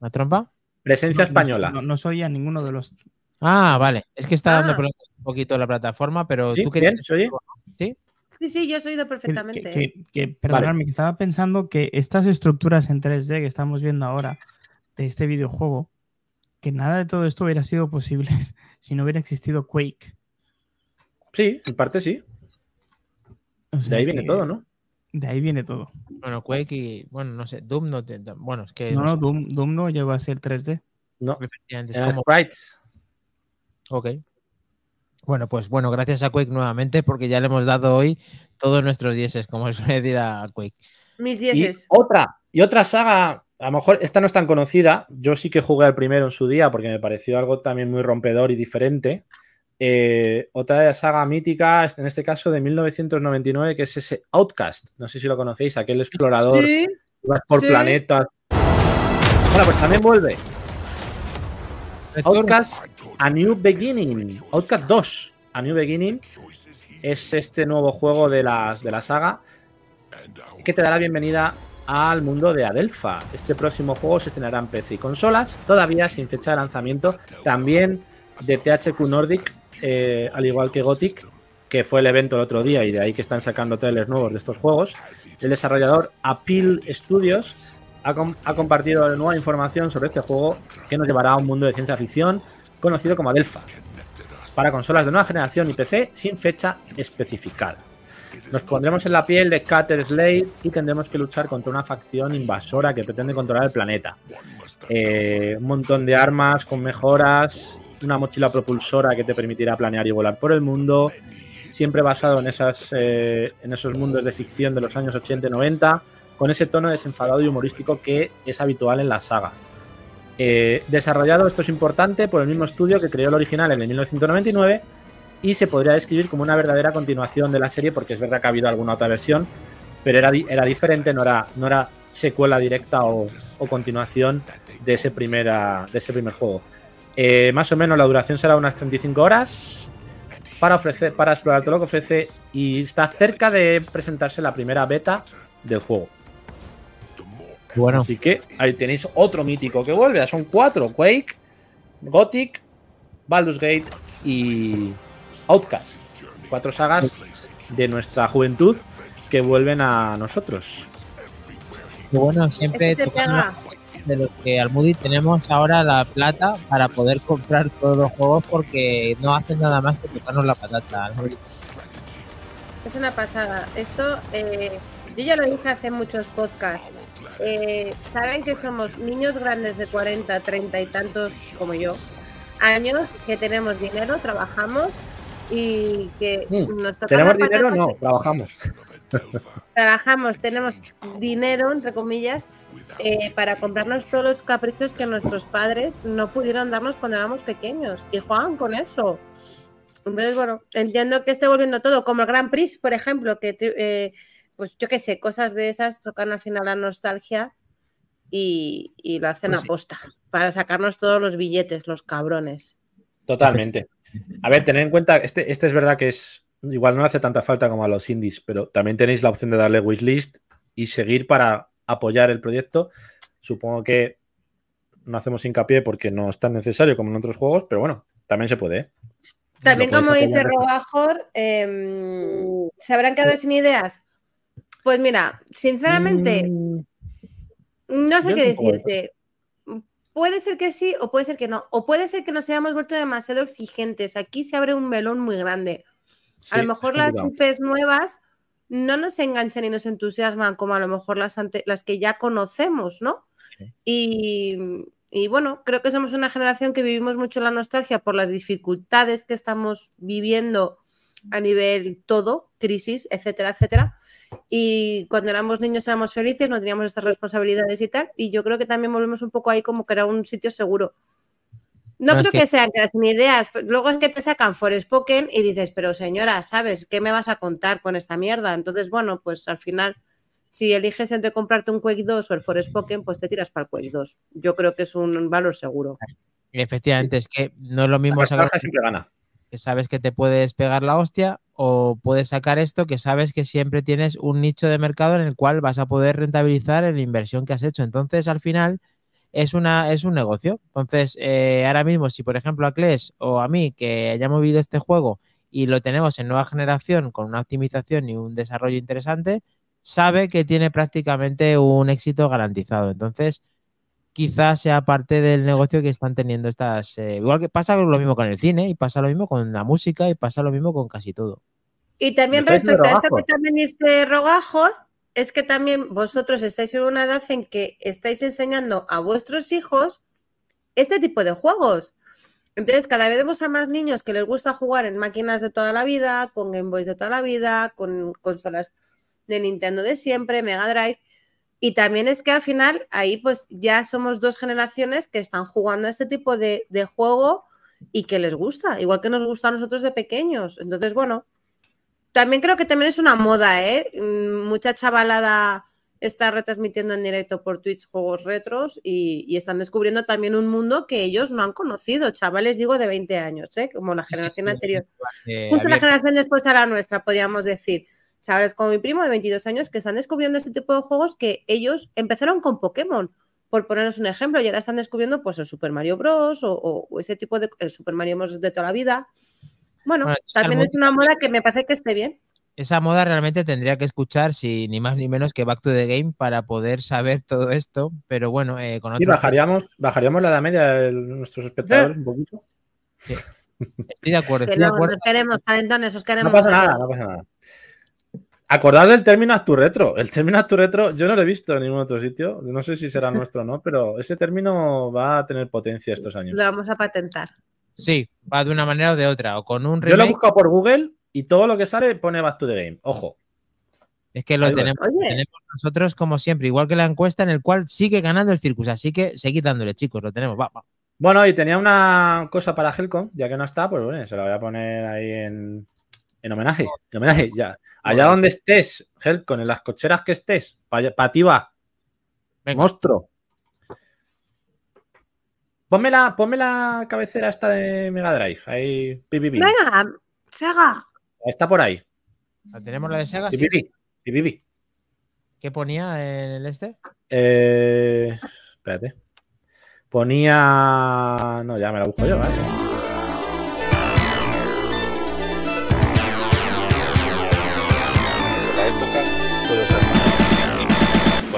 ¿La trompa? Presencia española. No, soy a ninguno de los. Ah, vale. Es que está dando ah. un poquito la plataforma, pero tú querías. ¿Sí? Sí, sí, yo he oído perfectamente. Que, que, perdonadme, que estaba pensando que estas estructuras en 3D que estamos viendo ahora de este videojuego, que nada de todo esto hubiera sido posible [laughs] si no hubiera existido Quake. Sí, en parte sí. de ahí viene todo, ¿no? De ahí viene todo. Bueno, Quake y, bueno, no sé, Doom no, te, bueno, es que... No, no, Doom, Doom, no llegó a ser 3D. No, eran sprites. Ok. Bueno, pues bueno, gracias a Quake nuevamente porque ya le hemos dado hoy todos nuestros dieces, como suele decir a Quake. Mis dieces. Y otra, y otra saga, a lo mejor esta no es tan conocida, yo sí que jugué al primero en su día porque me pareció algo también muy rompedor y diferente. Eh, otra saga mítica, en este caso de 1999, que es ese Outcast. No sé si lo conocéis, aquel explorador ¿Sí? por planetas. Bueno, pues también vuelve. Outcast A New Beginning. Outcast 2. A New Beginning es este nuevo juego de, las, de la saga que te da la bienvenida al mundo de Adelpha. Este próximo juego se estrenará en PC y consolas, todavía sin fecha de lanzamiento. También de THQ Nordic, eh, al igual que Gothic, que fue el evento el otro día y de ahí que están sacando trailers nuevos de estos juegos. El desarrollador Appeal Studios ha, compartido nueva información sobre este juego que nos llevará a un mundo de ciencia ficción conocido como Adelpha, para consolas de nueva generación y PC sin fecha especificada. Nos pondremos en la piel de Cutter Slade y tendremos que luchar contra una facción invasora que pretende controlar el planeta. Eh, un montón de armas con mejoras, una mochila propulsora que te permitirá planear y volar por el mundo, siempre basado en, esas, eh, en esos mundos de ficción de los años 80 y 90 con ese tono desenfadado y humorístico que es habitual en la saga. Eh, desarrollado, esto es importante, por el mismo estudio que creó el original en el 1999 y se podría describir como una verdadera continuación de la serie porque es verdad que ha habido alguna otra versión, pero era, era diferente, no era, no era secuela directa o, continuación de ese, primera, de ese primer juego. Eh, más o menos la duración será unas 35 horas para, ofrecer, para explorar todo lo que ofrece y está cerca de presentarse la primera beta del juego. Bueno. Así que ahí tenéis otro mítico que vuelve. Son cuatro: Quake, Gothic, Baldur's Gate y Outcast. Cuatro sagas de nuestra juventud que vuelven a nosotros. bueno, siempre de los que al Moody tenemos ahora la plata para poder comprar todos los juegos porque no hacen nada más que tocarnos la patata. Es una pasada. Esto, eh, yo ya lo dije hace muchos podcasts. Eh, saben que somos niños grandes de 40, 30 y tantos como yo, años, que tenemos dinero, trabajamos y que mm, nos ¿Tenemos dinero? No, trabajamos. Trabajamos, tenemos dinero, entre comillas, eh, para comprarnos todos los caprichos que nuestros padres no pudieron darnos cuando éramos pequeños y juegan con eso. Entonces, bueno, entiendo que esté volviendo todo, como el Grand Prix, por ejemplo, que eh, pues yo qué sé, cosas de esas tocan al final la nostalgia y, lo hacen pues aposta para sacarnos todos los billetes, los cabrones. Totalmente. [laughs] A ver, tener en cuenta, este, este es verdad que es, igual no hace tanta falta como a los indies, pero también tenéis la opción de darle wishlist y seguir para apoyar el proyecto. Supongo que no hacemos hincapié porque no es tan necesario como en otros juegos, pero bueno, también se puede. ¿eh? También, como dice Robajor, em, ¿se habrán quedado sin ideas? Pues mira, sinceramente, mm. no sé qué decirte. Puede ser que sí o puede ser que no. O puede ser que nos hayamos vuelto demasiado exigentes. Aquí se abre un melón muy grande. a lo mejor las IPs nuevas no nos enganchan y nos entusiasman como a lo mejor las, las que ya conocemos, ¿no? Y, y, bueno, creo que somos una generación que vivimos mucho la nostalgia por las dificultades que estamos viviendo a nivel todo, crisis, etcétera, etcétera. Y cuando éramos niños éramos felices, no teníamos estas responsabilidades y tal. Y yo creo que también volvemos un poco ahí como que era un sitio seguro. No, creo que... sean que sin ideas. Luego es que te sacan Spoken y dices, pero señora, ¿sabes? ¿Qué me vas a contar con esta mierda? Entonces, bueno, pues al final, si eliges entre comprarte un Quake 2 o el Spoken, pues te tiras para el Quake 2. Yo creo que es un valor seguro. Efectivamente, es que no es lo mismo. La siempre gana que sabes que te puedes pegar la hostia o puedes sacar esto que sabes que siempre tienes un nicho de mercado en el cual vas a poder rentabilizar la inversión que has hecho. Entonces, al final, es, una, es un negocio. Entonces, eh, ahora mismo, si por ejemplo a Kles o a mí, que hayamos vivido este juego y lo tenemos en nueva generación con una optimización y un desarrollo interesante, sabe que tiene prácticamente un éxito garantizado. Entonces, quizás sea parte del negocio que están teniendo estas. Eh, igual que pasa lo mismo con el cine, y pasa lo mismo con la música, y pasa lo mismo con casi todo. Y también respecto a eso que también dice Rogajo, es que también vosotros estáis en una edad en que estáis enseñando a vuestros hijos este tipo de juegos. Entonces, cada vez vemos a más niños que les gusta jugar en máquinas de toda la vida, con Game Boys de toda la vida, con consolas de Nintendo de siempre, Mega Drive. Y también es que al final ahí pues ya somos dos generaciones que están jugando a este tipo de, juego y que les gusta, igual que nos gusta a nosotros de pequeños. Entonces, bueno, también creo que también es una moda, ¿eh? Mm, mucha chavalada está retransmitiendo en directo por Twitch juegos retros y, están descubriendo también un mundo que ellos no han conocido, chavales, digo, de 20 años, ¿eh? como la generación anterior. Justo la generación después a la nuestra, podríamos decir chavales como mi primo de 22 años que están descubriendo este tipo de juegos que ellos empezaron con Pokémon, por ponernos un ejemplo, y ahora están descubriendo pues el Super Mario Bros. o, ese tipo de el Super Mario Bros. de toda la vida. Bueno, también es una moda que me parece que esté bien. Esa moda realmente tendría que escuchar, si ni más ni menos que Back to the Game para poder saber todo esto, pero bueno, eh, con bajaríamos, bajaríamos la edad media de nuestros espectadores un poquito. Estoy de acuerdo. Estoy de acuerdo. queremos, calentones, os queremos. No pasa nada, no pasa nada. Acordad del término Retro. El término Retro yo no lo he visto en ningún otro sitio. No sé si será nuestro o no, pero ese término va a tener potencia estos años. Lo vamos a patentar. Sí, va de una manera o de otra. O con un Yo lo he buscado por Google y todo lo que sale pone Back to the Game. Ojo. Es que lo tenemos, nosotros como siempre, igual que la encuesta en el cual sigue ganando el Circus. Así que seguid dándole, chicos. Lo tenemos. Va, va. Bueno, y tenía una cosa para Helcom, ya que no está, pues bueno, se la voy a poner ahí en, en homenaje, en homenaje, ya. Allá donde estés, Helcon, en las cocheras que estés, para ti va. Monstruo. Ponme la, cabecera esta de Mega Drive. Ahí, pipipi. Venga, Sega. Está por ahí. ¿Tenemos la de Sega? Pipipi. ¿Qué ponía en el este? Eh, espérate. Ponía. No, ya me la busco yo, ¿vale?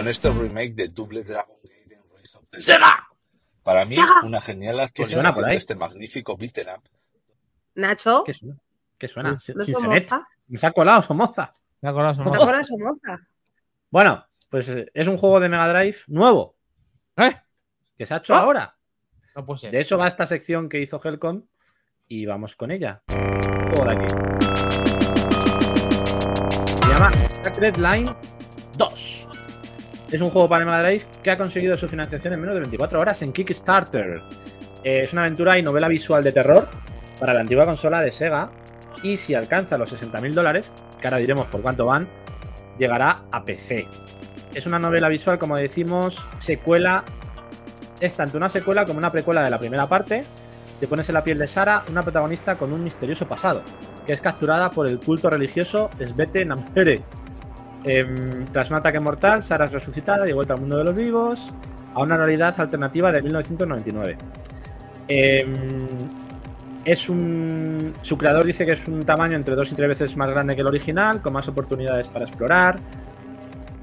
Con este remake de Double Dragon ¡Sega! Para mí, una genial actualización de este magnífico beat'em up. Nacho. ¿Qué suena? ¿Qué suena? ¿Me se ha colado Somoza? Se ha colado Somoza. Bueno, pues eh, es un juego de Mega Drive nuevo. ¿Eh? Que se ha hecho oh. ahora. No puede ser. De eso va esta sección que hizo Helcom y vamos con ella. Por aquí. Se llama Sacred Line 2. Es un juego para Mega Drive que ha conseguido su financiación en menos de 24 horas en Kickstarter. Eh, es una aventura y novela visual de terror para la antigua consola de Sega. Y si alcanza los 60.000 dólares, que ahora diremos por cuánto van, llegará a PC. Es una novela visual, como decimos, secuela. Es tanto una secuela como una precuela de la primera parte. Te pones en la piel de Sara, una protagonista con un misterioso pasado, que es capturada por el culto religioso Svete Namfere, Em, tras un ataque mortal, Sara es resucitada y vuelta al mundo de los vivos a una realidad alternativa de 1999. Em, es un. Su creador dice que es un tamaño entre dos y tres veces más grande que el original, con más oportunidades para explorar,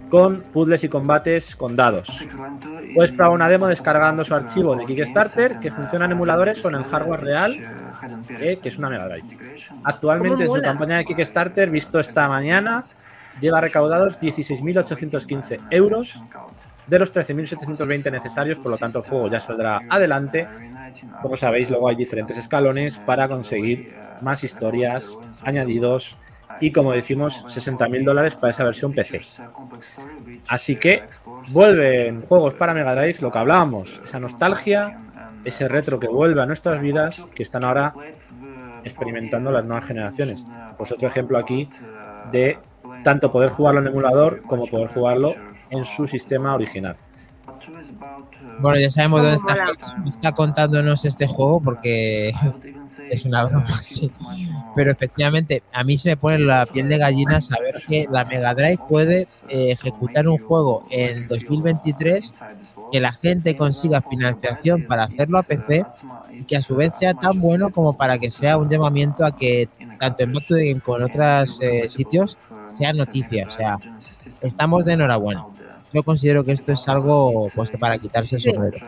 con puzzles y combates con dados. Puedes probar una demo descargando su archivo de Kickstarter que funciona en emuladores o en el hardware real, eh, que es una Mega Drive. Actualmente en su campaña de Kickstarter, visto esta mañana, lleva recaudados 16.815 euros de los 13.720 necesarios, por lo tanto el juego ya saldrá adelante. Como sabéis, luego hay diferentes escalones para conseguir más historias, añadidos y como decimos, 60.000 dólares para esa versión PC. Así que vuelven juegos para Mega Drive, lo que hablábamos, esa nostalgia, ese retro que vuelve a nuestras vidas, que están ahora experimentando las nuevas generaciones. Pues otro ejemplo aquí de tanto poder jugarlo en emulador como poder jugarlo en su sistema original. Bueno, ya sabemos dónde está, está contándonos este juego porque [laughs] es una broma. [laughs] pero efectivamente a mí se me pone la piel de gallina saber que la Mega Drive puede eh, ejecutar un juego en 2023 que la gente consiga financiación para hacerlo a PC y que a su vez sea tan bueno como para que sea un llamamiento a que tanto en Back to the Game como en otros eh, sitios sea noticia. O sea, estamos de enhorabuena. Yo considero que esto es algo pues que para quitarse el sombrero.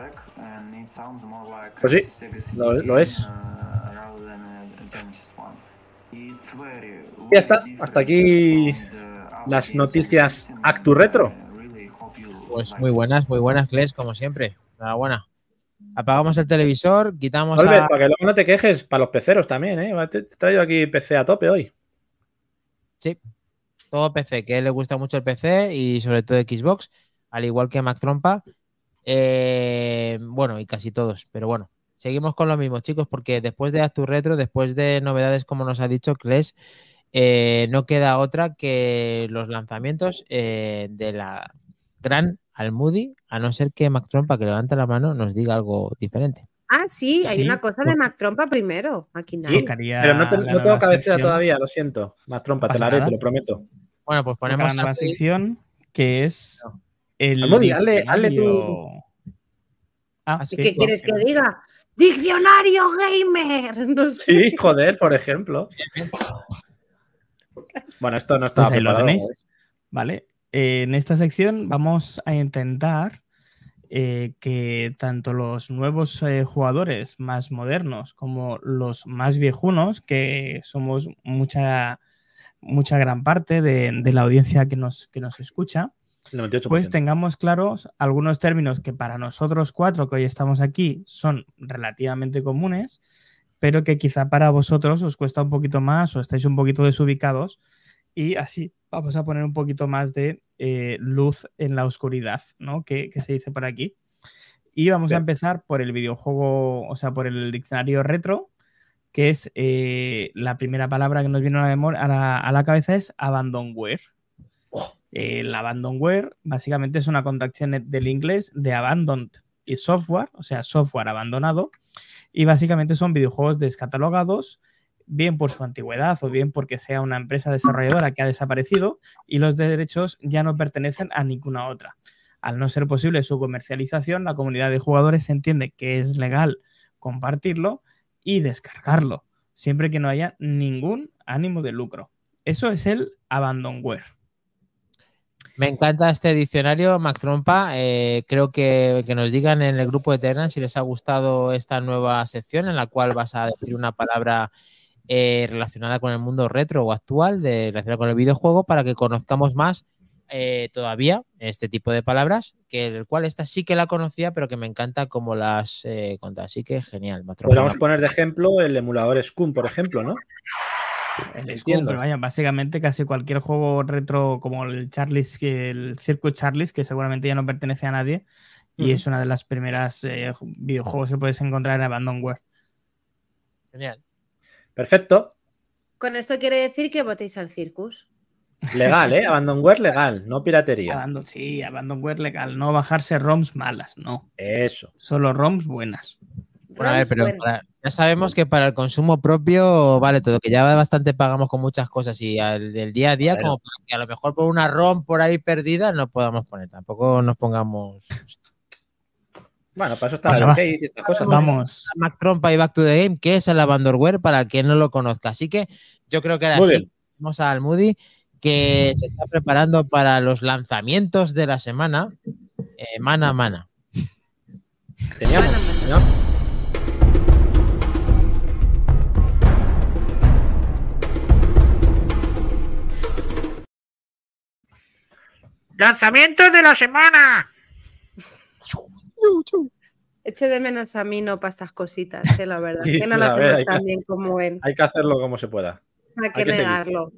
Pues sí, lo, es. Ya está, hasta aquí las noticias Actu Retro. Pues muy buenas, muy buenas, Kles, como siempre. Enhorabuena. Apagamos el televisor, quitamos. para que luego no te quejes, para los peceros también, ¿eh? Te he traído aquí PC a tope hoy. Sí, todo PC, que a él le gusta mucho el PC y sobre todo Xbox, al igual que Mac Trompa. Eh, bueno, y casi todos, pero bueno, seguimos con lo mismo, chicos, porque después de Actu Retro, después de novedades como nos ha dicho Kles, eh, no queda otra que los lanzamientos eh, de la gran Almudi, a no ser que Mac Trompa, que levante la mano, nos diga algo diferente. Ah, sí, hay una cosa de Mac Trompa primero. Aquí sí, pero no, tengo cabecera todavía, lo siento. Mac Trompa, te la haré, te lo prometo. Bueno, pues ponemos la sección que es el. Almudi, hazle, tú. Ah, ¿Qué quieres que diga? ¡Diccionario gamer! [laughs] No sé. Sí, joder, por ejemplo. bueno, esto no está pues lo tenéis. Vale. Eh, en esta sección vamos a intentar eh, que tanto los nuevos eh, jugadores más modernos como los más viejunos, que somos mucha, mucha gran parte de, la audiencia que nos, que nos escucha, pues tengamos claros algunos términos que para nosotros cuatro que hoy estamos aquí son relativamente comunes, pero que quizá para vosotros os cuesta un poquito más o estáis un poquito desubicados y así vamos a poner un poquito más de eh, luz en la oscuridad, ¿no? Que, se dice por aquí. Y vamos a empezar por el videojuego, o sea, por el diccionario retro, que es eh, la primera palabra que nos viene a la, memoria, a la, cabeza es abandonware. Oh. el abandonware básicamente es una contracción del inglés de abandoned y software, o sea, software abandonado. Y básicamente son videojuegos descatalogados bien por su antigüedad o bien porque sea una empresa desarrolladora que ha desaparecido y los derechos ya no pertenecen a ninguna otra. Al no ser posible su comercialización, la comunidad de jugadores entiende que es legal compartirlo y descargarlo, siempre que no haya ningún ánimo de lucro. Eso es el abandonware. Me encanta este diccionario, Mac Trompa. Eh, creo que, que, nos digan en el grupo de Terran si les ha gustado esta nueva sección en la cual vas a decir una palabra eh, relacionada con el mundo retro o actual, de, relacionada con el videojuego, para que conozcamos más eh, todavía este tipo de palabras, que el cual esta sí que la conocía, pero que me encanta como las eh, Así que genial. Podríamos poner de ejemplo el emulador Scum, por ejemplo, ¿no? El Scum, pero vaya, básicamente casi cualquier juego retro como el Charlie's, el Circuit Charlie's, que seguramente ya no pertenece a nadie, y es una de las primeras eh, videojuegos que puedes encontrar en Abandonware. Genial. Perfecto. Con esto quiere decir que votéis al Circus. Legal, ¿eh? [laughs] Abandonware legal, no piratería. sí, Abandonware legal, no bajarse ROMs malas, no. Eso. Solo ROMs buenas. a ver, pero ya sabemos que para el consumo propio vale todo, que ya bastante pagamos con muchas cosas y al del día a día, como para que a lo mejor por una ROM por ahí perdida no podamos poner, tampoco nos pongamos. Bueno, para eso está el y estas cosas. Vamos. Mac Trompa y Back to the Game, que es el Abandonware para quien no lo conozca. Así que yo creo que ahora sí, vamos al Moody, que se está preparando para los lanzamientos de la semana, eh, mana a mana. Teníamos, ¡Lanzamientos de la semana! Eche de menos a mí no para estas cositas, eh, la verdad. [laughs] que no lo hacemos tan bien como él. Hay que hacerlo como se pueda. Hay que, negarlo.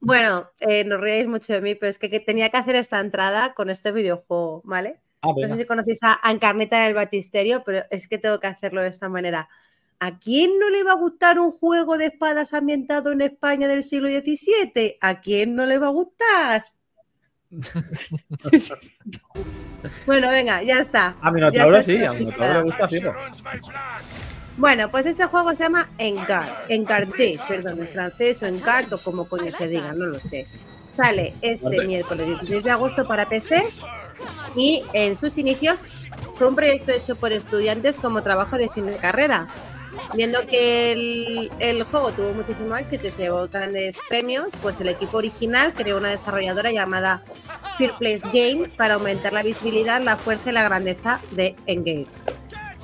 Bueno, eh, no ríais mucho de mí, pero es que, tenía que hacer esta entrada con este videojuego, ¿vale? Ah, no sé si conocéis a Encarneta del Batisterio, pero es que tengo que hacerlo de esta manera. ¿A quién no le va a gustar un juego de espadas ambientado en España del siglo XVII? ¿A quién no le va a gustar? Bueno, venga, ya está. A Minotauro sí, a Minotauro le gusta Bueno, pues este juego se llama Encart, Encarté, perdón, en francés o Encart o como coño se diga, no lo sé. Sale este miércoles 16 de agosto para PC y en sus inicios fue un proyecto hecho por estudiantes como trabajo de fin de carrera. Viendo que el, juego tuvo muchísimo éxito y se llevó grandes premios, pues el equipo original creó una desarrolladora llamada Fear Place Games para aumentar la visibilidad, la fuerza y la grandeza de Engage.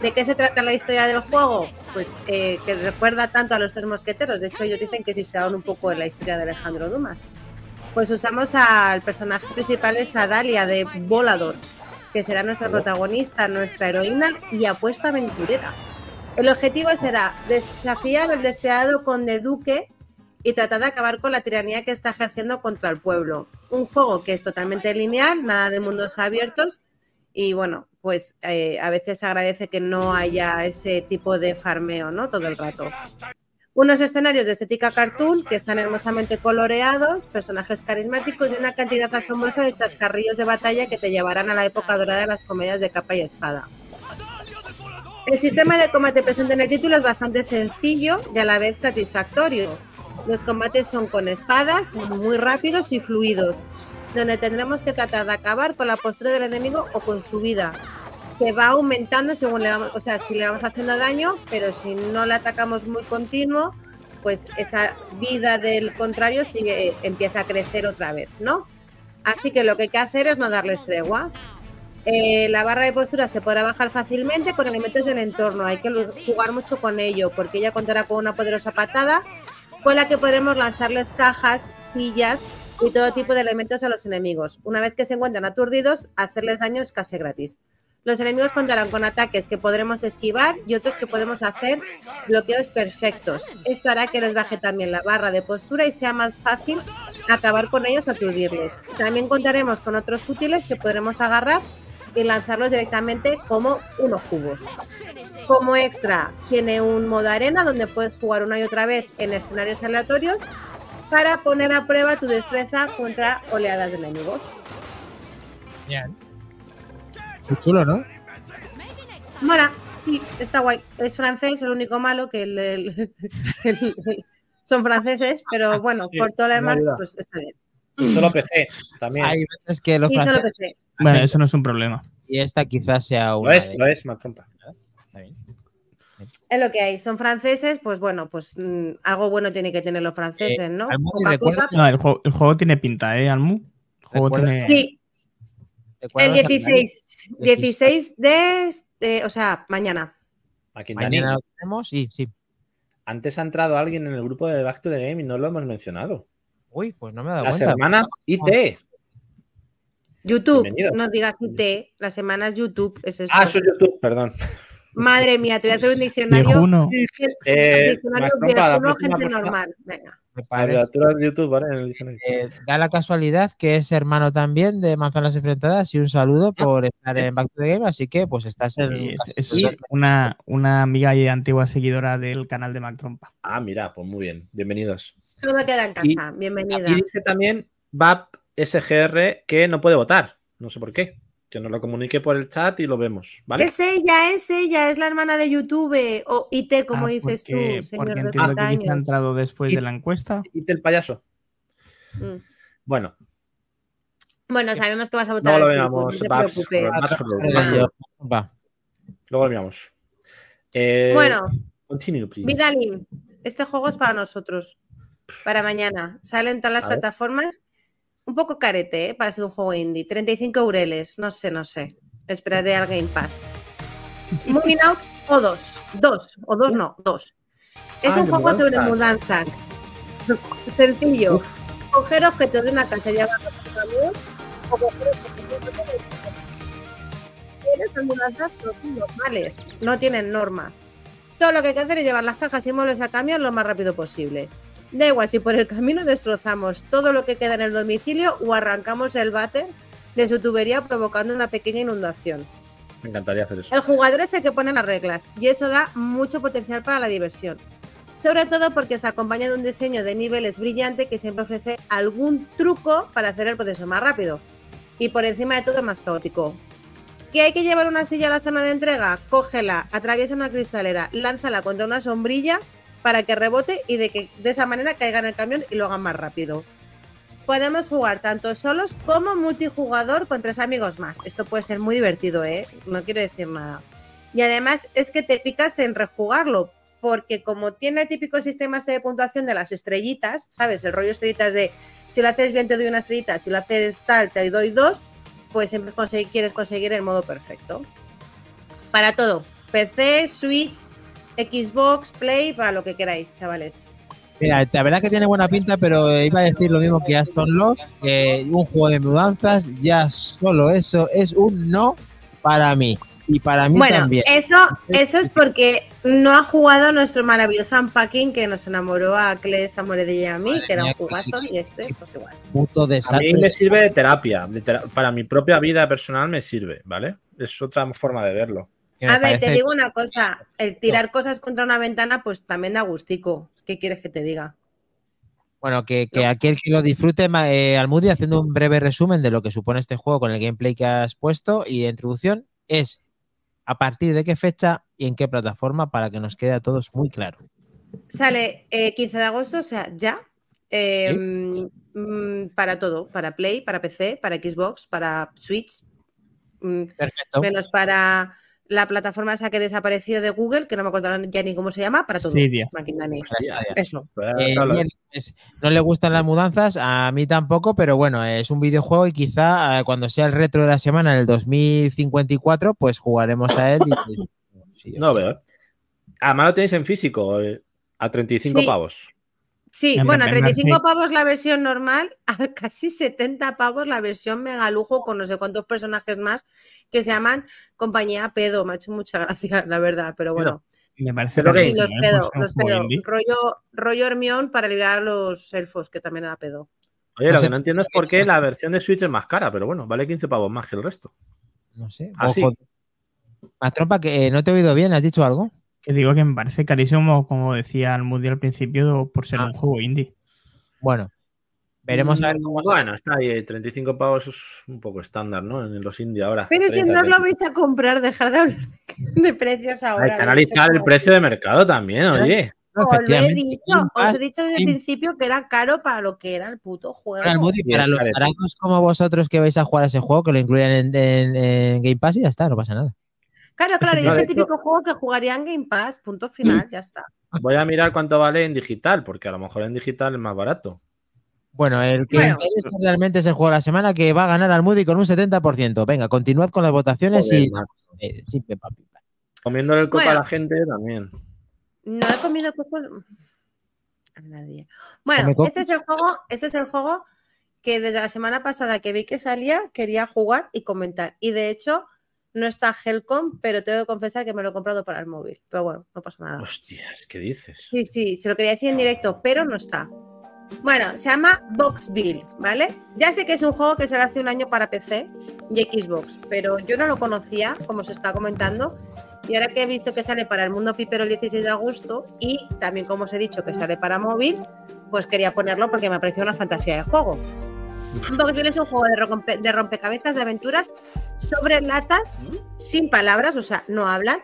¿De qué se trata la historia del juego? Pues eh, que recuerda tanto a los tres mosqueteros. De hecho, ellos dicen que se inspiraron un poco en la historia de Alejandro Dumas. Pues usamos al personaje principal, es a Dalia de Volador, que será nuestra protagonista, nuestra heroína y apuesta aventurera. El objetivo será desafiar al despiadado conde Duque y tratar de acabar con la tiranía que está ejerciendo contra el pueblo. Un juego que es totalmente lineal, nada de mundos abiertos y bueno, pues eh, a veces agradece que no haya ese tipo de farmeo, ¿no? Todo el rato. Unos escenarios de estética cartoon que están hermosamente coloreados, personajes carismáticos y una cantidad asombrosa de chascarrillos de batalla que te llevarán a la época dorada de las comedias de capa y espada. El sistema de combate presente en el título es bastante sencillo y a la vez satisfactorio. Los combates son con espadas, muy rápidos y fluidos, donde tendremos que tratar de acabar con la postura del enemigo o con su vida, que va aumentando según le vamos, o sea, si le vamos haciendo daño, pero si no le atacamos muy continuo, pues esa vida del contrario sigue, empieza a crecer otra vez, ¿no? Así que lo que hay que hacer es no darles tregua. Eh, la barra de postura se podrá bajar fácilmente con elementos del entorno. Hay que jugar mucho con ello porque ella contará con una poderosa patada con la que podremos lanzarles cajas, sillas y todo tipo de elementos a los enemigos. Una vez que se encuentran aturdidos, hacerles daño es casi gratis. Los enemigos contarán con ataques que podremos esquivar y otros que podemos hacer bloqueos perfectos. Esto hará que les baje también la barra de postura y sea más fácil acabar con ellos o aturdirles. También contaremos con otros útiles que podremos agarrar y lanzarlos directamente como unos cubos. Como extra, tiene un modo arena donde puedes jugar una y otra vez en escenarios aleatorios para poner a prueba tu destreza contra oleadas de enemigos. Bien. Muy chulo, ¿no? Mola, sí, está guay. Es francés, el único malo que el, [laughs] son franceses, pero bueno, por todo lo demás, pues está bien. Solo PC también. Hay veces que los y solo PC. Bueno, eso no es un problema. Y esta quizás sea una. Lo es, lo es, Mazompa. Es lo que hay. Son franceses, pues bueno, pues mm, algo bueno tiene que tener los franceses, Eh, ¿no? Almu, Poca ¿recuerdas? cosa. No, el, juego, el juego tiene pinta, ¿eh, Almu? El juego tiene... Sí, el ¿Recuerdas a 16, 16 de, de- o sea, mañana. Aquí Mañana lo tenemos, sí, sí. Antes ha entrado alguien en el grupo de Back to the Game y no lo hemos mencionado. Uy, pues no me he dado Las cuenta. hermanas IT. YouTube, Bienvenido. no digas IT, las semanas YouTube, es eso. Ah, eso es YouTube, perdón. Madre mía, te voy a hacer un diccionario. Viejuno. Eh, diccionario trompa, la próxima gente persona- normal. Venga. De YouTube, ¿vale? En el diccionario. Eh, da la casualidad que es hermano también de Manzanas Enfrentadas y un saludo por estar en Back to the Game, así que pues estás en... Sí, es, es una, una amiga y antigua seguidora del canal de Mac Trompa. Ah, mira, pues muy bien. Bienvenidos. Todo me queda en casa. Bienvenida. Y dice también VAP SGR que no puede votar. No sé por qué. Que nos lo comunique por el chat y lo vemos, ¿vale? Es ella, es ella, es la hermana de YouTube. O IT, como Ah, dices porque- tú, Porque señor de entiendo 30 que quizá ha años. entrado después Y- de la encuesta. Y el payaso. Mm. Bueno, Bueno, sabemos que vas a votar no lo veamos. no te preocupes. Yo- va. Luego lo miramos. Eh, Bueno, Continue, please. Vidalin, este juego es para nosotros, para mañana. Sale en todas las ver. Un poco carete, ¿eh? Para ser un juego indie. 35 eureles, no sé, no sé. Esperaré al Game Pass. Moving Out o dos. Dos, o dos no, dos. Es Ah, un juego sobre mudanzas. Sencillo. Coger objetos de una casa y llevarlos a tu camión o coger objetos de mudanzas no son normales, no tienen norma. Todo lo que hay que hacer es llevar las cajas y muebles al camión lo más rápido posible. Da igual si por el camino destrozamos todo lo que queda en el domicilio o arrancamos el váter de su tubería provocando una pequeña inundación. Me encantaría hacer eso. El jugador es el que pone las reglas y eso da mucho potencial para la diversión. Sobre todo porque se acompaña de un diseño de niveles brillante que siempre ofrece algún truco para hacer el proceso más rápido. Y por encima de todo más caótico. ¿Que hay que llevar una silla a la zona de entrega? Cógela, atraviesa una cristalera, lánzala contra una sombrilla para que rebote y de que de esa manera caiga en el camión y lo hagan más rápido. Podemos jugar tanto solos como multijugador con tres amigos más. Esto puede ser muy divertido, ¿eh? No quiero decir nada. Y además es que te picas en rejugarlo, porque como tiene el típico sistema este de puntuación de las estrellitas, ¿sabes? El rollo estrellitas de si lo haces bien te doy una estrellita, si lo haces tal te doy dos, pues siempre quieres conseguir el modo perfecto. Para todo, PC, Switch, Xbox, Play, para lo que queráis, chavales. Mira, la verdad que tiene buena pinta, pero iba a decir lo mismo que Aston Lock, un juego de mudanzas, ya solo eso es un no para mí. Y para mí bueno, también. Eso, eso es porque no ha jugado nuestro maravilloso unpacking que nos enamoró a Cles Amore de a mí, que era un jugazo, y este, pues igual. A mí me sirve de terapia. para mi propia vida personal me sirve, ¿vale? Es otra forma de verlo. A ver, te digo una cosa, el tirar cosas contra una ventana, pues también da gustico. ¿Qué quieres que te diga? Bueno, que, aquel que lo disfrute, eh, Almudi, haciendo un breve resumen de lo que supone este juego con el gameplay que has puesto y de introducción, es a partir de qué fecha y en qué plataforma para que nos quede a todos muy claro. Sale 15 eh, de agosto, o sea, ya. Em, mm, para todo, para Play, para PC, para Xbox, para Switch. Mm, Perfecto. Menos para la plataforma esa que desapareció de Google, que no me acuerdo ya ni cómo se llama, para todo. Eso. Eh, no le gustan las mudanzas, a mí tampoco, pero bueno, es un videojuego y quizá eh, cuando sea el retro de la semana, en el 2054, pues jugaremos a él. [laughs] no veo. ¿eh? Además lo tenéis en físico, a 35 pavos. Sí, bueno, a 35 pavos la versión normal, [laughs] a casi 70 pavos la versión mega lujo con no sé cuántos personajes más que se llaman Compañía Pedo. Me ha hecho mucha [laughs] gracia, la verdad, pero bueno. Me parece que sí, los pedo, los pedo. Rollo, rollo Hermión para liberar a los elfos, que también era pedo. Oye, lo que no entiendo es por qué la versión de Switch es más cara, pero bueno, vale 15 pavos más que el resto. No sé. Así. Más trompa, que eh, no te he oído bien, ¿has dicho algo? Que digo que me parece carísimo, como decía el Moody al principio, por ser ah. un juego indie. Bueno, veremos a ver cómo. Bueno, está ahí, 35 pavos es un poco estándar, ¿no? En los indie ahora. Pero si no lo vais a comprar, dejar de hablar de precios ahora. Hay que analizar el precio de mercado también, ¿Eh? oye. Os, he dicho, os he dicho desde el principio que era caro para lo que era el puto juego. Para, los baratos como vosotros que vais a jugar a ese juego, que lo incluyan en Game Pass y ya está, no pasa nada. Claro, claro, y es el típico juego que jugaría en Game Pass, punto final, [clears throat] ya está. Voy a mirar cuánto vale en digital, porque a lo mejor en digital es más barato. Bueno, el que realmente es el juego de la semana que va a ganar al Moody con un 70%. Venga, continuad con las votaciones y. Eh, Comiendo el copa a la gente también. No he comido coco a nadie. Bueno, este es el juego, este es el juego que desde la semana pasada que vi que salía, quería jugar y comentar. Y de hecho, no está Helcom, pero tengo que confesar que me lo he comprado para el móvil. Pero bueno, no pasa nada. Hostias, ¿qué dices? Sí, sí, se lo quería decir en directo, pero no está. Bueno, se llama Boxville, ¿vale? Ya sé que es un juego que sale hace un año para PC y Xbox, pero yo no lo conocía, como se está comentando. Y ahora que he visto que sale para el mundo pipero el 16 de agosto y también, como os he dicho, que sale para móvil, pues quería ponerlo porque me pareció una fantasía de juego. Boxville es un juego de, rompecabezas de aventuras sobre latas sin palabras, o sea, no hablan,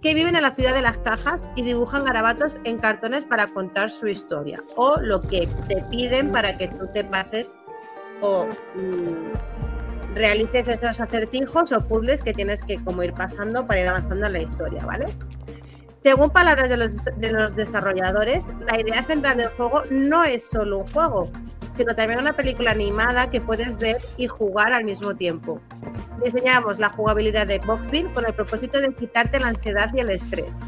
que viven en la ciudad de las cajas y dibujan garabatos en cartones para contar su historia o lo que te piden para que tú te pases o mm, realices esos acertijos o puzzles que tienes que como ir pasando para ir avanzando en la historia, ¿vale? Según palabras de los, desarrolladores, la idea central del juego no es solo un juego, sino también una película animada que puedes ver y jugar al mismo tiempo. Diseñamos la jugabilidad de Boxville con el propósito de quitarte la ansiedad y el estrés.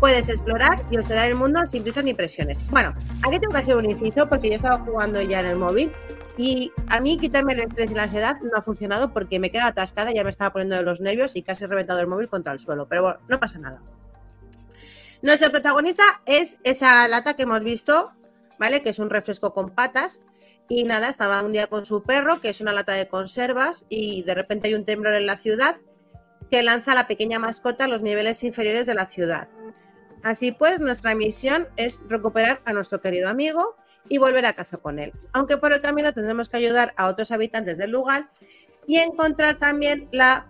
Puedes explorar y observar el mundo sin prisa ni presiones. Bueno, aquí tengo que hacer un inciso porque yo estaba jugando ya en el móvil y a mí quitarme el estrés y la ansiedad no ha funcionado porque me queda atascada, ya me estaba poniendo de los nervios y casi he reventado el móvil contra el suelo. Pero bueno, no pasa nada. Nuestro protagonista es esa lata que hemos visto, ¿vale? Que es un refresco con patas. Y nada, estaba un día con su perro, que es una lata de conservas, y de repente hay un temblor en la ciudad que lanza a la pequeña mascota a los niveles inferiores de la ciudad. Así pues, nuestra misión es recuperar a nuestro querido amigo y volver a casa con él. Aunque por el camino tendremos que ayudar a otros habitantes del lugar y encontrar también la,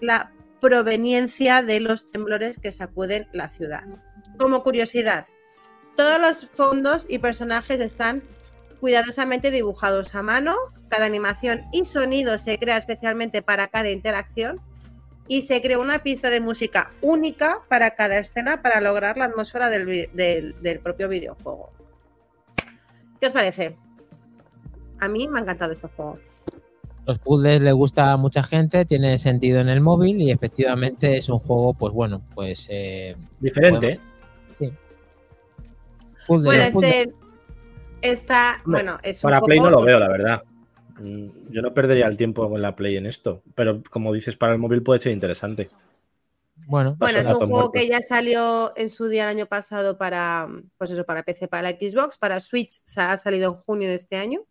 la proveniencia de los temblores que sacuden la ciudad. Como curiosidad, todos los fondos y personajes están cuidadosamente dibujados a mano, cada animación y sonido se crea especialmente para cada interacción y se creó una pista de música única para cada escena para lograr la atmósfera del, propio videojuego. ¿Qué os parece? A mí me ha encantado este juego. Los puzzles le gusta a mucha gente, tiene sentido en el móvil y efectivamente es un juego, pues bueno, pues... Eh, Diferente. sí. Bueno, ese está, bueno, es Para Play no lo veo, la verdad. Mm, yo no perdería el tiempo con la Play en esto, pero como dices, para el móvil puede ser interesante. Bueno, bueno es un juego que ya salió en su día el año pasado para, pues eso, para PC, para Xbox, para Switch ha salido en junio de este año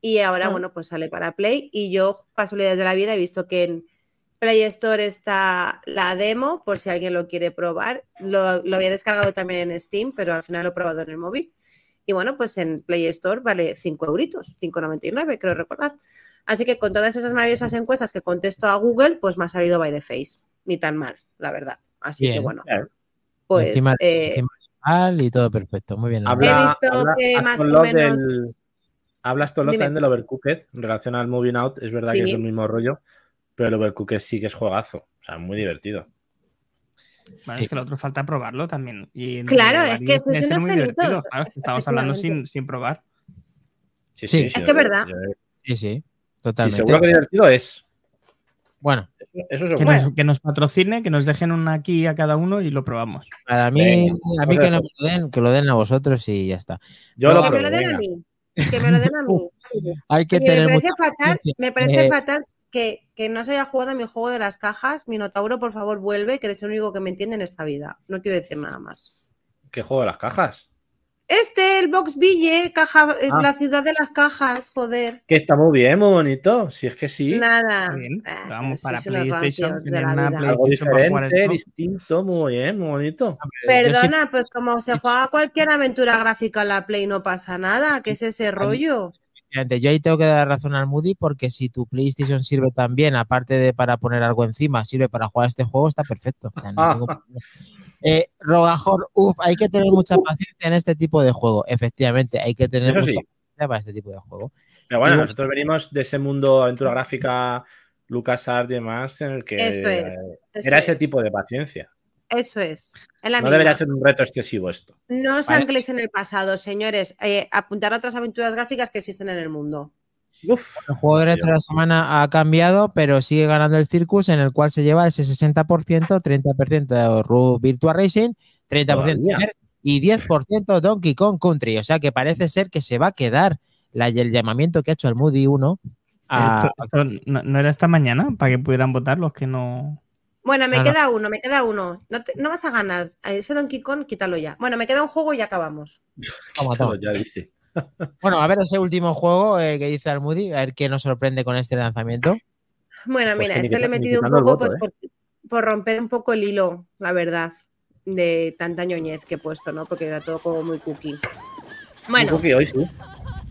y ahora, ah. bueno, pues sale para Play y yo, casualidades de la vida, he visto que en Play Store está la demo, por si alguien lo quiere probar. Lo, lo había descargado también en Steam, pero al final lo he probado en el móvil. Y bueno, pues en Play Store vale 5 euritos, 5,99 creo recordar. Así que con todas esas maravillosas encuestas que contesto a Google, pues me ha salido by the face. Ni tan mal, la verdad. Así que bueno. Pues. eh, y todo perfecto. Muy bien. he visto que más o menos. hablas todo lo también del Overcooked en relación al Moving Out. Es verdad que es el mismo rollo, pero el Overcooked sí que es juegazo. O sea, muy divertido. Bueno, es que el otro falta probarlo también. Y claro, es que es muy divertido. estamos hablando sin, sin probar. Sí, sí, es que es verdad. Sí, sí, totalmente. seguro que divertido es. Bueno, eso es que, nos, que, nos, patrocine, que nos dejen una aquí a cada uno y lo probamos. A mí, a mí que no me lo den, que lo den a vosotros y ya está. Yo lo que me lo den a mí. Que me lo den a mí. [laughs] Hay que tener me parece fatal, me parece eh, fatal que, no se haya jugado mi juego de las cajas, Minotauro, por favor, vuelve, que eres el único que me entiende en esta vida. No quiero decir nada más. ¿Qué juego de las cajas? Este, el Box Ville, caja, eh, ah. la ciudad de las cajas, joder. Que está muy bien, muy bonito. Si es que sí. Nada. Ah, Vamos para PlayStation, Algo diferente, distinto, muy bien, muy bonito. Perdona, pues como se juega cualquier aventura gráfica en la Play, no pasa nada. ¿Qué es ese rollo? Yo ahí tengo que dar razón al Moody porque si tu PlayStation sirve también, aparte de para poner algo encima, sirve para jugar este juego, está perfecto. [laughs] eh, Rogajor, uff, hay que tener mucha paciencia en este tipo de juego. Efectivamente, hay que tener mucha paciencia para este tipo de juego. Pero bueno, nosotros venimos de ese mundo aventura gráfica, LucasArts y demás, en el que era ese tipo de paciencia. Eso es. no debería ser un reto excesivo esto. No os ancléis en el pasado, señores. Eh, apuntar a otras aventuras gráficas que existen en el mundo. el juego de reto de la semana ha cambiado, pero sigue ganando el Circus, en el cual se lleva ese 60%, 30% Virtua Racing, 30% y 10% Donkey Kong Country. O sea que parece ser que se va a quedar el llamamiento que ha hecho el Moody 1. no, era esta mañana para que pudieran votar los que no. Bueno, me queda uno, me queda uno. No, vas a ganar. Ese Donkey Kong, quítalo ya. Bueno, me queda un juego y ya acabamos. [laughs] Vamos, ya dice. [laughs] bueno, a ver ese último juego eh, que dice Almudi, a ver qué nos sorprende con este lanzamiento. Bueno, pues mira, este le he metido un poco pues, ¿eh? por, romper un poco el hilo, la verdad, de tanta ñoñez que he puesto, ¿no? Porque era todo como muy cookie. Bueno. Muy cookie hoy, sí.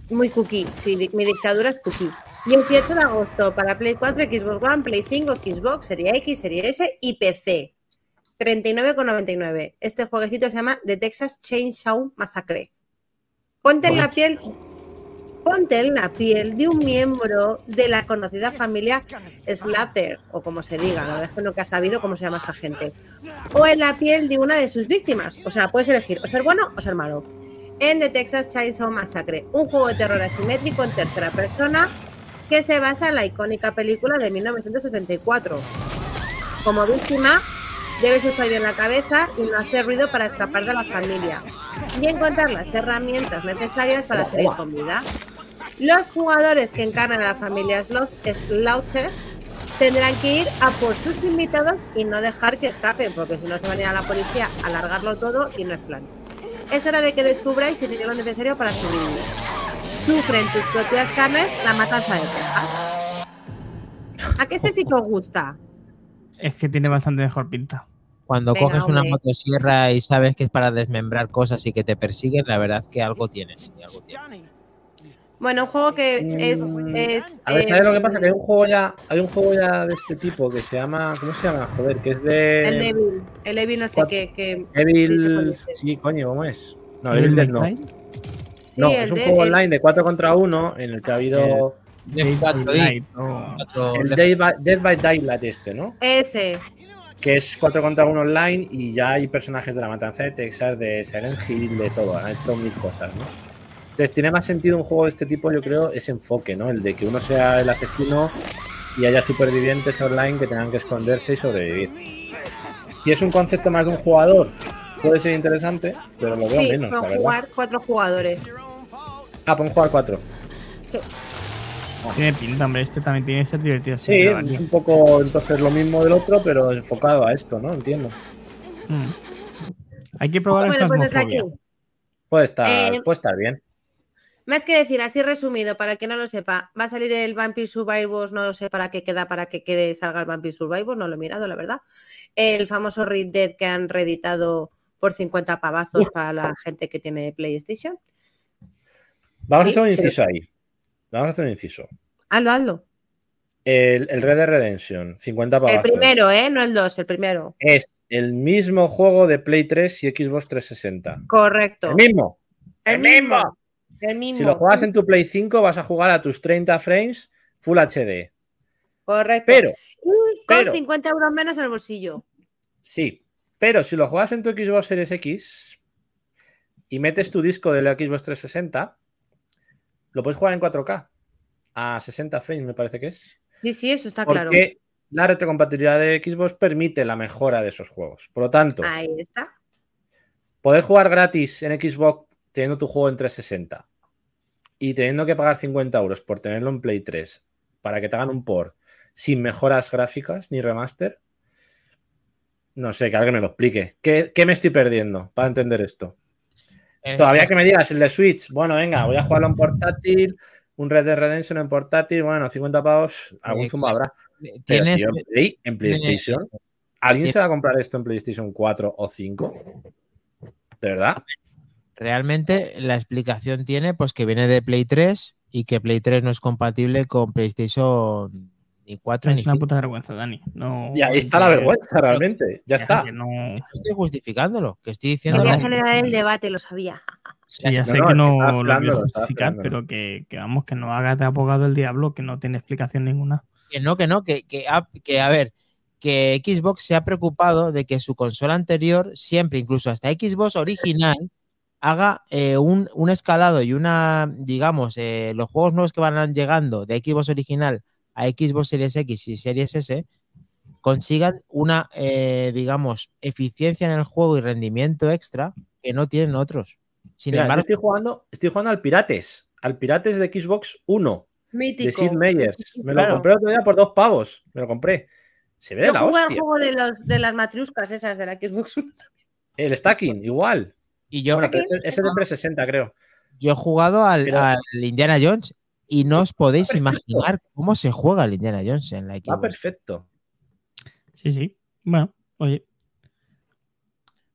Muy cookie, sí, mi dictadura es cookie. 18 de agosto para Play 4, Xbox One, Play 5, Xbox, Serie X, Serie S y PC. 39,99. Este jueguecito se llama The Texas Chainsaw Massacre. Ponte en la piel. Ponte en la piel de un miembro de la conocida familia Slater, o como se diga, la verdad es que no que ha sabido cómo se llama esta gente. O en la piel de una de sus víctimas. O sea, puedes elegir o ser bueno o ser malo. En The Texas Chainsaw Massacre, un juego de terror asimétrico en tercera persona que se basa en la icónica película de 1974. Como víctima, debes usar bien la cabeza y no hacer ruido para escapar de la familia y encontrar las herramientas necesarias para salir con vida. Los jugadores que encarnan a la familia Slaughter tendrán que ir a por sus invitados y no dejar que escapen, porque si no se van a ir a la policía a alargarlo todo y no es plan. Es hora de que descubráis si tenéis lo necesario para sobrevivir sufren tus propias carnes la matanza de Texas. ¿A qué este sí que os gusta? Es que tiene bastante mejor pinta. Cuando coges una motosierra y sabes que es para desmembrar cosas y que te persiguen, la verdad es que algo tienes. Bueno, un juego que es. Es a ver, ¿sabes lo que pasa? Que hay un juego ya, hay un juego ya de este tipo que se llama. ¿Cómo se llama? Joder, que es de. El Evil. El Evil no sé qué. Que, Evil. Sí, coño, ¿cómo es? No, Evil Dead no. No, es un juego online de 4 contra 1 en el que ha habido. Dead by, el Dead by, Daylight este, ¿no? Ese. Que es 4 contra 1 online y ya hay personajes de la matanza de Texas, de Silent Hill, de todo. Han hecho mil cosas, ¿no? Entonces, tiene más sentido un juego de este tipo, yo creo, ese enfoque, ¿no? El de que uno sea el asesino y haya supervivientes online que tengan que esconderse y sobrevivir. Si es un concepto más de un jugador, puede ser interesante, pero lo veo menos. Sí, jugar cuatro jugadores. Ah, pueden jugar cuatro. Sí. Tiene pinta, hombre, este también tiene que ser divertido. Sí, es un poco entonces lo mismo del otro, pero enfocado a esto, ¿no? Entiendo. Mm. Hay que probar bueno, pues Puede estar, eh, puede estar bien. Más que decir, así resumido, para que no lo sepa, va a salir el Vampire Survivors, no lo sé para qué queda, para que quede salga el Vampire Survivors, no lo he mirado, la verdad. El famoso Red Dead que han reeditado por 50 pavazos para la gente que tiene PlayStation. Vamos a hacer un inciso ahí. Vamos a hacer un inciso. Hazlo, hazlo. El, Red Dead Redemption, 50 pavazos. El primero, ¿eh? No el 2, el primero. Es el mismo juego de Play 3 y Xbox 360. Correcto. El mismo. El mismo. Si lo juegas en tu Play 5, vas a jugar a tus 30 frames Full HD. Correcto. Pero. con 50 euros menos en el bolsillo. Sí. Pero si lo juegas en tu Xbox Series X y metes tu disco del Xbox 360, lo puedes jugar en 4K. A 60 frames, me parece que es. Sí, sí, eso está claro. Porque la retrocompatibilidad de Xbox permite la mejora de esos juegos. Por lo tanto, ahí está. Poder jugar gratis en Xbox teniendo tu juego en 360 y teniendo que pagar 50 euros por tenerlo en Play 3 para que te hagan un port sin mejoras gráficas ni remaster, no sé, que alguien me lo explique. ¿Qué, me estoy perdiendo para entender esto? Todavía que me digas el de Switch, bueno, venga, voy a jugarlo en portátil, un Red Dead Redemption en portátil, bueno, 50 pavos, algún zumba habrá. Pero, tío, en PlayStation, ¿alguien se va a comprar esto en PlayStation 4 o 5? ¿De verdad? realmente la explicación tiene pues que viene de Play 3 y que Play 3 no es compatible con PlayStation ni 4 es una puta vergüenza, Dani. y ahí está la vergüenza, realmente. Ya está. No... estoy justificándolo, que estoy diciendo. Quería generar el debate, lo sabía. ya sé que no lo quiero justificar, pero que, vamos, que no hagas de abogado el diablo, que no tiene explicación ninguna. Que no, que no, que, que, que a ver, que Xbox se ha preocupado de que su consola anterior, siempre, incluso hasta Xbox original, haga eh, un, escalado y una, digamos, eh, los juegos nuevos que van llegando de Xbox original a Xbox Series X y Series S consigan una, eh, digamos, eficiencia en el juego y rendimiento extra que no tienen otros. Sin embargo, estoy jugando, estoy jugando al Pirates, al Pirates de Xbox 1 de Sid Meyers. Me lo compré otro día por dos pavos. Me lo compré. Se ve Yo la hostia. el juego de, los, de las matriuscas esas de la Xbox 1 El stacking, igual. Y yo, bueno, ese de 360, creo. Yo he jugado al, Indiana Jones y no os podéis imaginar cómo se juega el Indiana Jones en la equipo. Va perfecto. Sí, sí. Bueno, oye.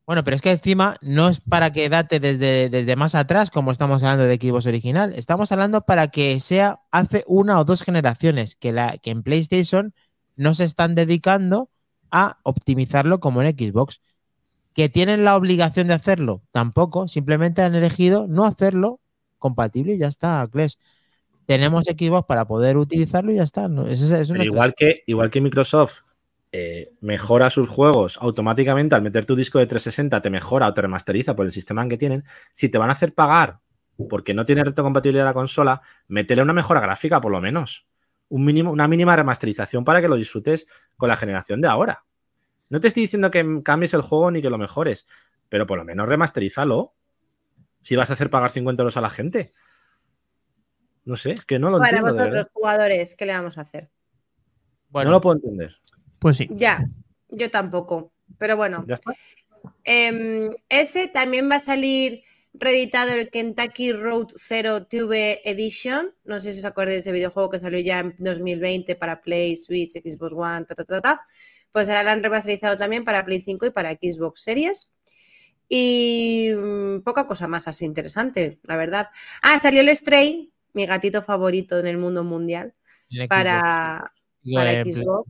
Bueno, pero es que encima no es para que date desde, desde más atrás, como estamos hablando de equipos original. Estamos hablando para que sea hace una o dos generaciones que, la, que en PlayStation no se están dedicando a optimizarlo como en Xbox. ¿Que tienen la obligación de hacerlo? Tampoco, simplemente han elegido no hacerlo compatible y ya está, Clash. Tenemos equipos para poder utilizarlo y ya está. igual, que, igual que Microsoft eh, mejora sus juegos automáticamente al meter tu disco de 360, te mejora o te remasteriza por el sistema que tienen, si te van a hacer pagar porque no tiene retrocompatibilidad la consola, métele una mejora gráfica por lo menos. Un mínimo, una mínima remasterización para que lo disfrutes con la generación de ahora. No te estoy diciendo que cambies el juego ni que lo mejores, pero por lo menos remasterízalo. Si vas a hacer pagar 50 euros a la gente. No sé, es que no lo entiendo. Para vosotros, jugadores, ¿qué le vamos a hacer? Bueno, no lo puedo entender. Pues sí. Ya, yo tampoco. Pero bueno. Em, ese también va a salir reeditado el Kentucky Road Zero TV Edition. No sé si os acordáis de ese videojuego que salió ya en 2020 para Play, Switch, Xbox One, ta, ta, ta, ta pues ahora la han remasterizado también para Play 5 y para Xbox Series. Y mm, poca cosa más así interesante, la verdad. Ah, salió el Stray, mi gatito favorito en el mundo mundial para, para Xbox.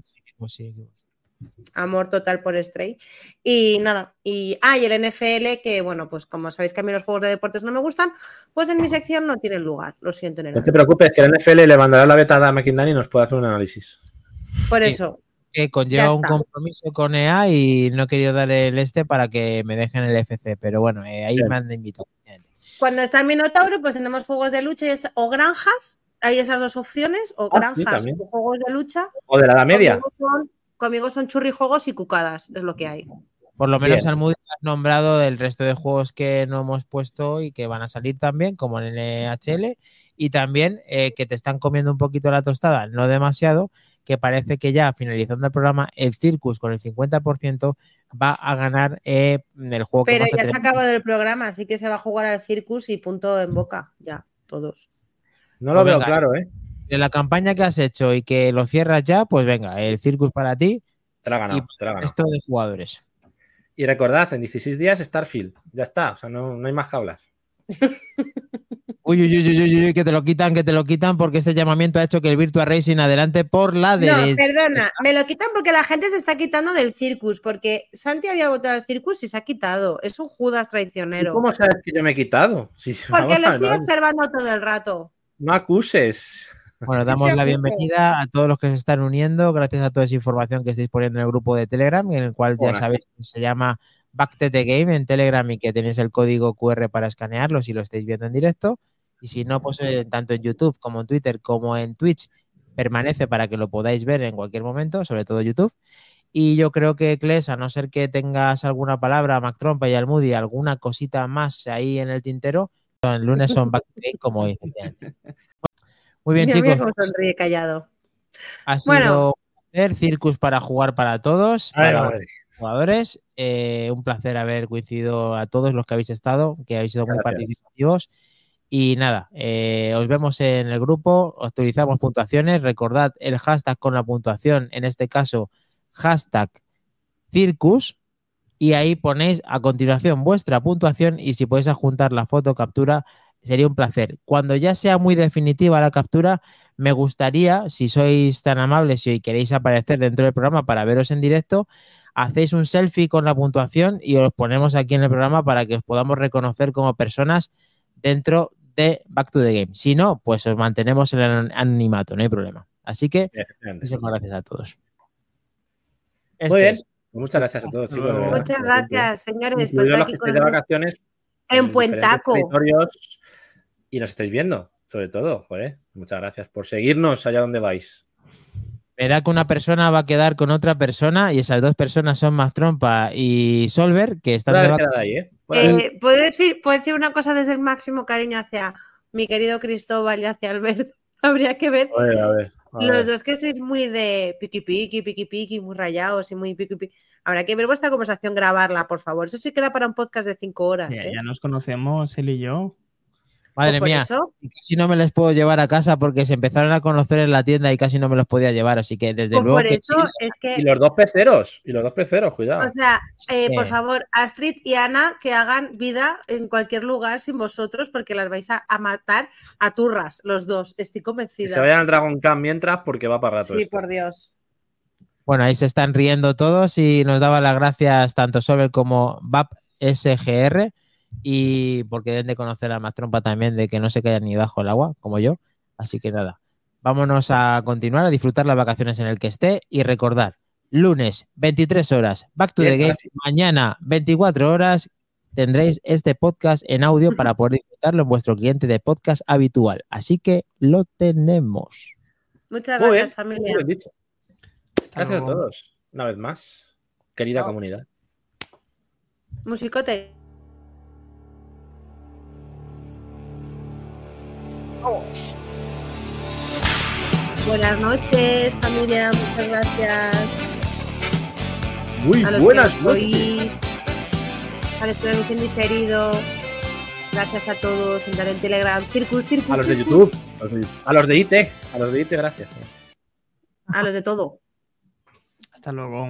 Amor total por Stray. Y nada, y, ah, y el NFL, que bueno, pues como sabéis que a mí los juegos de deportes no me gustan, pues en mi sección no tiene lugar, lo siento. no te preocupes, que el NFL le mandará la beta a McKinnon y nos puede hacer un análisis. Por eso. Que conlleva un compromiso con EA y no he querido dar el este para que me dejen el FC, pero bueno, eh, ahí me han invitado. Cuando está en Minotauro, pues tenemos juegos de lucha o granjas, hay esas dos opciones, o ah, granjas o juegos de lucha. O de la edad media. Conmigo son, churrijuegos y cucadas, es lo que hay. Por lo menos al Moody has nombrado el resto de juegos que no hemos puesto y que van a salir también, como en NHL, y también eh, que te están comiendo un poquito la tostada, no demasiado, que parece que ya finalizando el programa, el Circus con el 50% va a ganar eh, el juego. Pero ya se ha acabado el programa, así que se va a jugar al Circus y punto en boca, ya, todos. No lo pues veo claro, ¿eh? De la campaña que has hecho y que lo cierras ya, pues venga, el Circus para ti. Te la ganado, te la Esto de jugadores. Y recordad, en 16 días Starfield, ya está, o sea, no, no hay más que hablar. [laughs] Uy, uy, uy, uy, uy, que te lo quitan, que te lo quitan porque este llamamiento ha hecho que el Virtua Racing adelante por la de. No, perdona, me lo quitan porque la gente se está quitando del Circus, porque Santi había votado al Circus y se ha quitado. Es un Judas traicionero. ¿Cómo sabes que yo me he quitado? porque lo estoy observando todo el rato. No acuses. Bueno, [laughs] damos la bienvenida a todos los que se están uniendo, gracias a toda esa información que estáis poniendo en el grupo de Telegram, en el cual ya sabéis que se llama Back to the Game en Telegram y que tenéis el código QR para escanearlo si lo estáis viendo en directo. Y si no, pues eh, tanto en YouTube como en Twitter como en Twitch permanece para que lo podáis ver en cualquier momento, sobre todo YouTube. Y yo creo que, Kles, a no ser que tengas alguna palabra, Mac Trompa y Almudi, alguna cosita más ahí en el tintero, el lunes son back como dice. Muy bien, chicos. sonríe callado. Ha sido un circus para jugar para todos, para los jugadores. Eh, un placer haber coincidido a todos los que habéis estado, que habéis sido muy participativos. Y nada, eh, os vemos en el grupo, actualizamos puntuaciones. Recordad el hashtag con la puntuación, en este caso, hashtag circus. Y ahí ponéis a continuación vuestra puntuación y si podéis adjuntar la foto captura, sería un placer. Cuando ya sea muy definitiva la captura, me gustaría, si sois tan amables y queréis aparecer dentro del programa para veros en directo, hacéis un selfie con la puntuación y os ponemos aquí en el programa para que os podamos reconocer como personas dentro de Back to the Game. Si no, pues os mantenemos en el anonimato, no hay problema. Así que muchas gracias a todos. Muy bien. Este muchas gracias a todos, Muchas gracias, señores. Por estar aquí con de vacaciones en Puentaco. Y nos estáis viendo, sobre todo. Joder, muchas gracias por seguirnos allá donde vais. Verá que una persona va a quedar con otra persona y esas dos personas son más Trompa y Solver, que están de vacaciones. ¿eh? Eh, ¿puedo, decir, decir una cosa desde el máximo cariño hacia mi querido Cristóbal y hacia Albert. [laughs] Habría que ver. los dos que sois muy de piqui piqui, piqui piqui, muy rayados y muy piqui piqui. Habrá que ver vuestra conversación, grabarla, por favor. Eso sí queda para un podcast de cinco horas. ¿eh? ya nos conocemos él y yo. Madre pues mía, casi no me les puedo llevar a casa porque se empezaron a conocer en la tienda y casi no me los podía llevar, así que desde pues luego. Por eso es que... Y los dos peceros, y los dos peceros, cuidado. O sea, eh, por favor, Astrid y Ana, que hagan vida en cualquier lugar sin vosotros porque las vais a, matar a turras, los dos, estoy convencida. Que se vayan al Dragon Camp mientras porque va para rato. Sí, por Dios. Bueno, ahí se están riendo todos y nos daba las gracias tanto Sobel como BAP SGR y porque deben de conocer a más trompa también de que no se caigan ni bajo el agua, como yo. Así que nada, vámonos a continuar a disfrutar las vacaciones en el que esté y recordar, lunes 23 horas, Back to the Game, mañana 24 horas tendréis este podcast en audio para [laughs] poder disfrutarlo en vuestro cliente de podcast habitual. Así que lo tenemos. Muchas gracias, familia. Gracias a todos, una vez más, querida comunidad. Musicote. Buenas noches, familia. Muchas gracias. Muy buenas noches. A los que lo habéis diferido. Gracias a todos. Entrar en Telegram. Circus, Circus. A los de YouTube. A los de IT. A los de IT, gracias. A los de todo. Hasta luego.